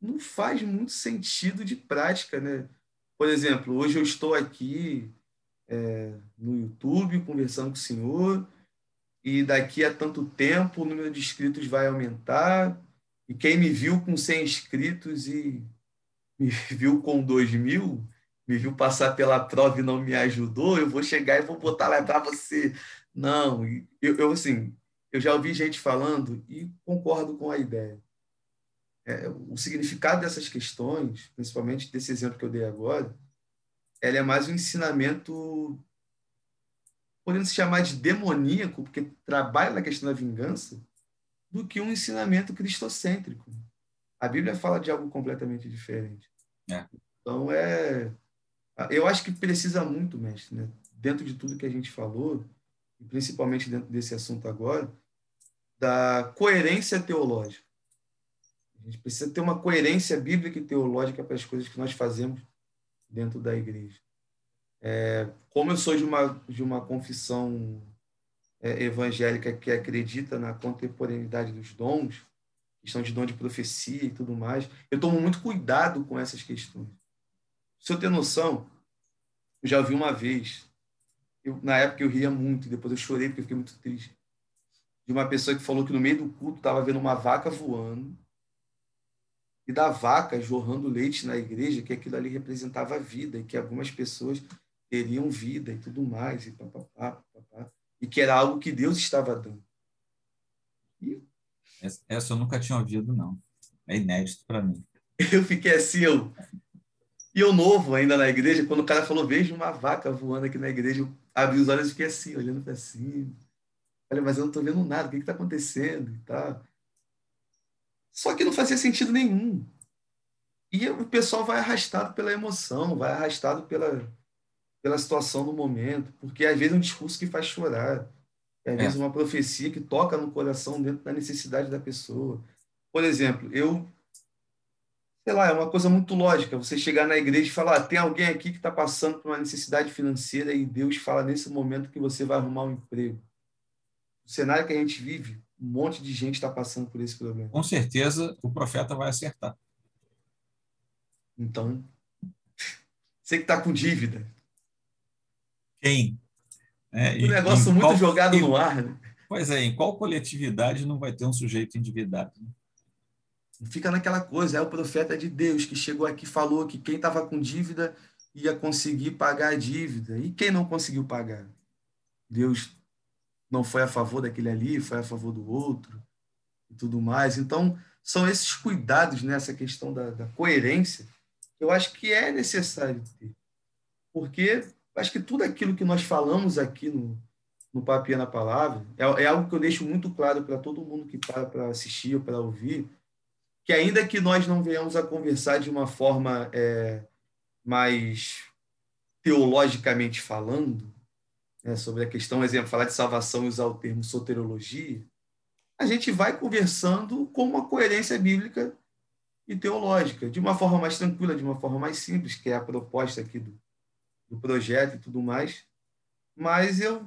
não faz muito sentido de prática. Né? Por exemplo, hoje eu estou aqui é, no YouTube conversando com o senhor, e daqui a tanto tempo o número de inscritos vai aumentar, e quem me viu com 100 inscritos e me [LAUGHS] viu com 2 mil, me viu passar pela prova e não me ajudou, eu vou chegar e vou botar lá para você. Não, eu, eu, assim, eu já ouvi gente falando e concordo com a ideia. É, o significado dessas questões, principalmente desse exemplo que eu dei agora, ela é mais um ensinamento, podendo se chamar de demoníaco, porque trabalha na questão da vingança, do que um ensinamento cristocêntrico. A Bíblia fala de algo completamente diferente. É. Então, é. Eu acho que precisa muito, mestre, né? dentro de tudo que a gente falou, e principalmente dentro desse assunto agora, da coerência teológica. A gente precisa ter uma coerência bíblica e teológica para as coisas que nós fazemos dentro da igreja. É, como eu sou de uma, de uma confissão é, evangélica que acredita na contemporaneidade dos dons, questão de dom de profecia e tudo mais, eu tomo muito cuidado com essas questões. Se eu ter noção, eu já ouvi uma vez, eu, na época eu ria muito, depois eu chorei porque eu fiquei muito triste, de uma pessoa que falou que no meio do culto estava vendo uma vaca voando, e da vaca jorrando leite na igreja, que aquilo ali representava a vida, e que algumas pessoas teriam vida e tudo mais, e, papapá, papapá, e que era algo que Deus estava dando. E... Essa eu nunca tinha ouvido, não. É inédito para mim. [LAUGHS] Eu fiquei assim, eu... E eu novo ainda na igreja, quando o cara falou, vejo uma vaca voando aqui na igreja, eu abri os olhos e fiquei assim, olhando para cima. Falei, mas eu não estou vendo nada, o que está acontecendo e tal. Só que não fazia sentido nenhum. E o pessoal vai arrastado pela emoção, vai arrastado pela, pela situação do momento, porque às vezes é um discurso que faz chorar, às vezes é uma profecia que toca no coração dentro da necessidade da pessoa. Por exemplo, eu sei lá, é uma coisa muito lógica. Você chegar na igreja e falar: ah, tem alguém aqui que está passando por uma necessidade financeira e Deus fala nesse momento que você vai arrumar um emprego. O cenário que a gente vive, um monte de gente está passando por esse problema. Com certeza o profeta vai acertar. Então, [LAUGHS] você que está com dívida. Quem? É, um negócio muito qual, jogado em, no ar. Né? Pois é, em qual coletividade não vai ter um sujeito endividado? Né? Fica naquela coisa, é o profeta de Deus que chegou aqui e falou que quem estava com dívida ia conseguir pagar a dívida. E quem não conseguiu pagar? Deus não foi a favor daquele ali, foi a favor do outro e tudo mais. Então, são esses cuidados nessa questão da, da coerência que eu acho que é necessário ter. Porque acho que tudo aquilo que nós falamos aqui no, no Papia na Palavra, é, é algo que eu deixo muito claro para todo mundo que para para assistir ou para ouvir, que ainda que nós não venhamos a conversar de uma forma é, mais teologicamente falando, né, sobre a questão, exemplo, falar de salvação e usar o termo soterologia, a gente vai conversando com uma coerência bíblica e teológica, de uma forma mais tranquila, de uma forma mais simples, que é a proposta aqui do, do projeto e tudo mais. Mas eu,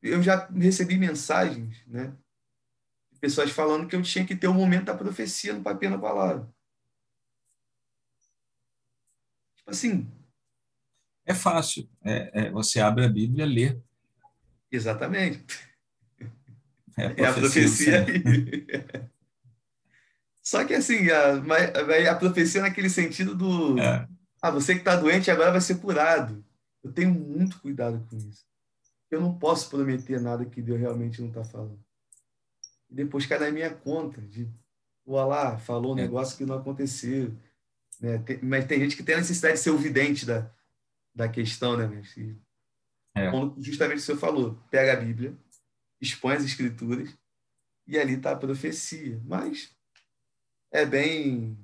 eu já recebi mensagens né, de pessoas falando que eu tinha que ter o um momento da profecia no papel na palavra. Tipo assim. É fácil. É, é, você abre a Bíblia lê. Exatamente. É a profecia. É a profecia Só que assim, a, a profecia naquele sentido do. É. Ah, você que está doente agora vai ser curado. Eu tenho muito cuidado com isso. Eu não posso prometer nada que Deus realmente não está falando. E depois cai na minha conta de o Alá falou um é. negócio que não aconteceu. Né? Tem, mas tem gente que tem a necessidade de ser o vidente da, da questão, né, mestre? É. justamente o senhor falou, pega a Bíblia, expõe as escrituras e ali está a profecia. Mas é bem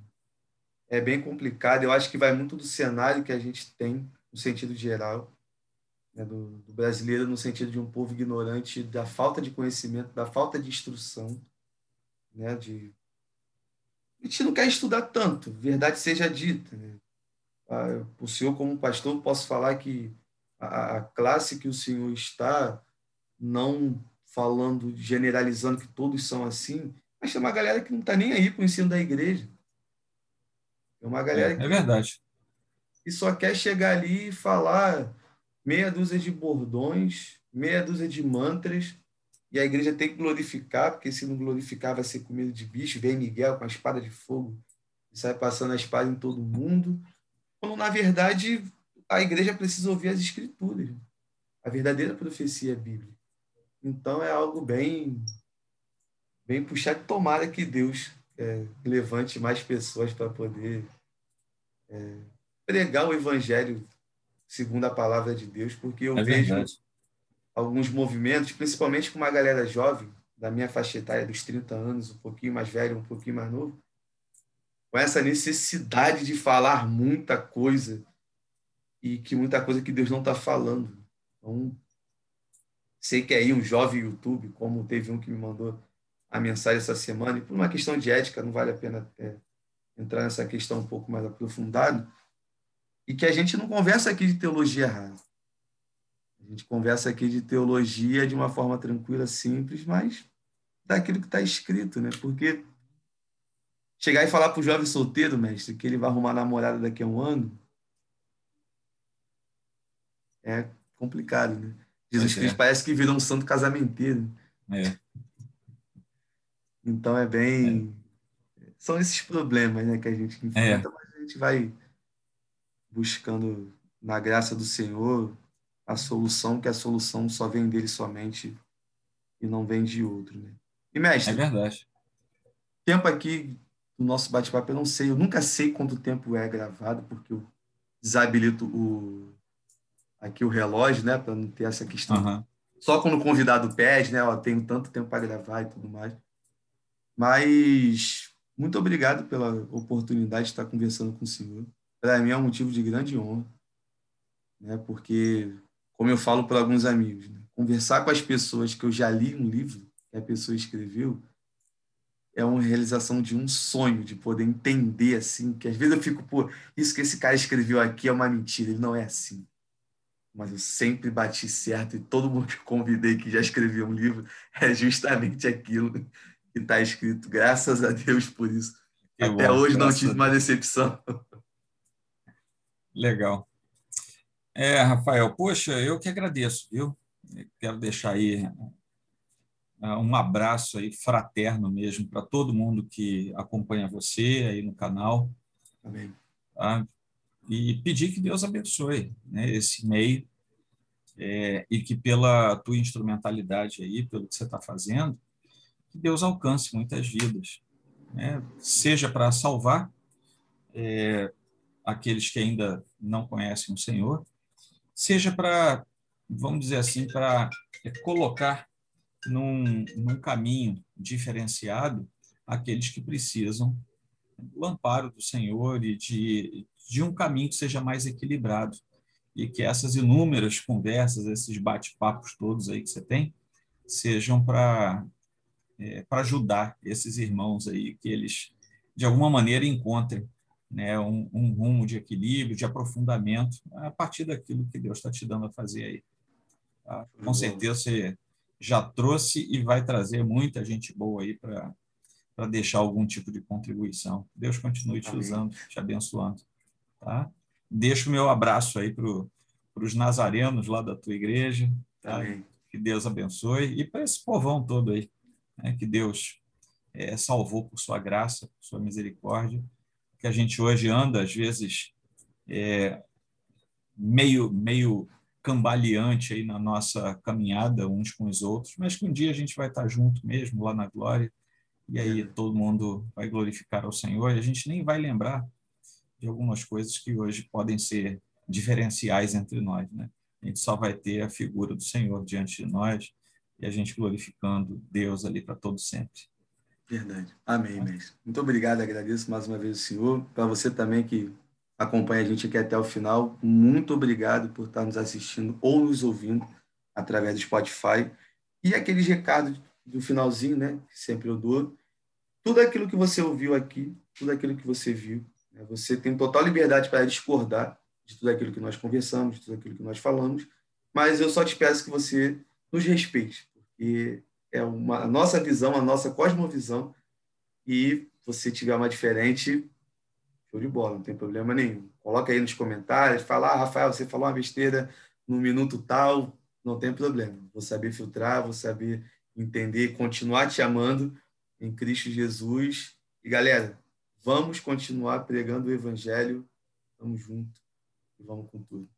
é bem complicado. Eu acho que vai muito do cenário que a gente tem no sentido geral, né, do, do, brasileiro no sentido de um povo ignorante, da falta de conhecimento, da falta de instrução, né, de a gente não quer estudar tanto, verdade seja dita. Né? Ah, o senhor, como pastor, posso falar que a, a classe que o senhor está, não falando, generalizando que todos são assim, mas tem uma galera que não está nem aí com o ensino da igreja. É uma galera é, que, é verdade. que só quer chegar ali e falar meia dúzia de bordões, meia dúzia de mantras, e a igreja tem que glorificar, porque se não glorificar vai ser comida de bicho. Vem Miguel com a espada de fogo e sai passando a espada em todo mundo. Quando, na verdade, a igreja precisa ouvir as escrituras. A verdadeira profecia é bíblica. Então é algo bem bem puxado. Tomara que Deus é, levante mais pessoas para poder é, pregar o evangelho segundo a palavra de Deus, porque eu é vejo alguns movimentos, principalmente com uma galera jovem, da minha faixa etária, dos 30 anos, um pouquinho mais velho, um pouquinho mais novo, com essa necessidade de falar muita coisa e que muita coisa que Deus não está falando. Então, Sei que aí um jovem YouTube, como teve um que me mandou a mensagem essa semana, e por uma questão de ética, não vale a pena é, entrar nessa questão um pouco mais aprofundado, e que a gente não conversa aqui de teologia errada. A gente conversa aqui de teologia de uma forma tranquila, simples, mas daquilo que está escrito, né? Porque chegar e falar para o jovem solteiro, mestre, que ele vai arrumar namorada daqui a um ano, é complicado, né? Jesus Cristo é. parece que virou um santo casamenteiro. É. Então é bem. É. São esses problemas né, que a gente enfrenta, é. mas a gente vai buscando na graça do Senhor a solução, que a solução só vem dele somente e não vem de outro. Né? E, mestre. É verdade. Tempo aqui do nosso bate-papo, eu não sei, eu nunca sei quanto tempo é gravado, porque eu desabilito o, aqui o relógio, né, para não ter essa questão. Uhum. Só quando o convidado pede, né, ó, tenho tanto tempo para gravar e tudo mais. Mas muito obrigado pela oportunidade de estar conversando com o senhor. Para mim é um motivo de grande honra, né, porque, como eu falo para alguns amigos, né, conversar com as pessoas que eu já li um livro que a pessoa escreveu é uma realização de um sonho, de poder entender assim, que às vezes eu fico, pô, isso que esse cara escreveu aqui é uma mentira, ele não é assim mas eu sempre bati certo e todo mundo que convidei que já escreveu um livro [LAUGHS] é justamente aquilo que está escrito. Graças a Deus por isso. Que Até bom, hoje não tive uma decepção. Legal. É, Rafael, poxa, eu que agradeço, viu? Quero deixar aí é, um abraço aí fraterno mesmo para todo mundo que acompanha você aí no canal. Amém. Tá? E pedir que Deus abençoe né, esse meio é, e que pela tua instrumentalidade aí, pelo que você está fazendo, que Deus alcance muitas vidas, né, seja para salvar é, aqueles que ainda não conhecem o Senhor, seja para vamos dizer assim, para colocar num, num caminho diferenciado aqueles que precisam do amparo do Senhor e de, de um caminho que seja mais equilibrado. E que essas inúmeras conversas, esses bate-papos todos aí que você tem, sejam para é, para ajudar esses irmãos aí, que eles, de alguma maneira, encontrem né, um, um rumo de equilíbrio, de aprofundamento, a partir daquilo que Deus está te dando a fazer aí. Tá? Com certeza você já trouxe e vai trazer muita gente boa aí para para deixar algum tipo de contribuição. Deus continue te Amém. usando, te abençoando. Tá? Deixo o meu abraço aí para os nazarenos lá da tua igreja. Tá? Que Deus abençoe. E para esse povão todo aí, né? que Deus é, salvou por sua graça, por sua misericórdia. Que a gente hoje anda, às vezes, é, meio, meio cambaleante aí na nossa caminhada uns com os outros, mas que um dia a gente vai estar junto mesmo lá na glória e aí todo mundo vai glorificar ao Senhor e a gente nem vai lembrar de algumas coisas que hoje podem ser diferenciais entre nós, né? A gente só vai ter a figura do Senhor diante de nós e a gente glorificando Deus ali para todo sempre. Verdade. Amém, tá? mestre. Muito obrigado, agradeço mais uma vez o senhor. Para você também que acompanha a gente aqui até o final, muito obrigado por estar nos assistindo ou nos ouvindo através do Spotify. E aqueles recados do finalzinho, né, que sempre eu dou. Tudo aquilo que você ouviu aqui, tudo aquilo que você viu, você tem total liberdade para discordar de tudo aquilo que nós conversamos, de tudo aquilo que nós falamos, mas eu só te peço que você nos respeite, porque é uma, a nossa visão, a nossa cosmovisão, e você tiver uma diferente, show de bola, não tem problema nenhum. Coloca aí nos comentários, fala, ah, Rafael, você falou uma besteira no minuto tal, não tem problema. Vou saber filtrar, vou saber entender, continuar te amando em Cristo Jesus. E galera, vamos continuar pregando o evangelho. Vamos junto e vamos com tudo.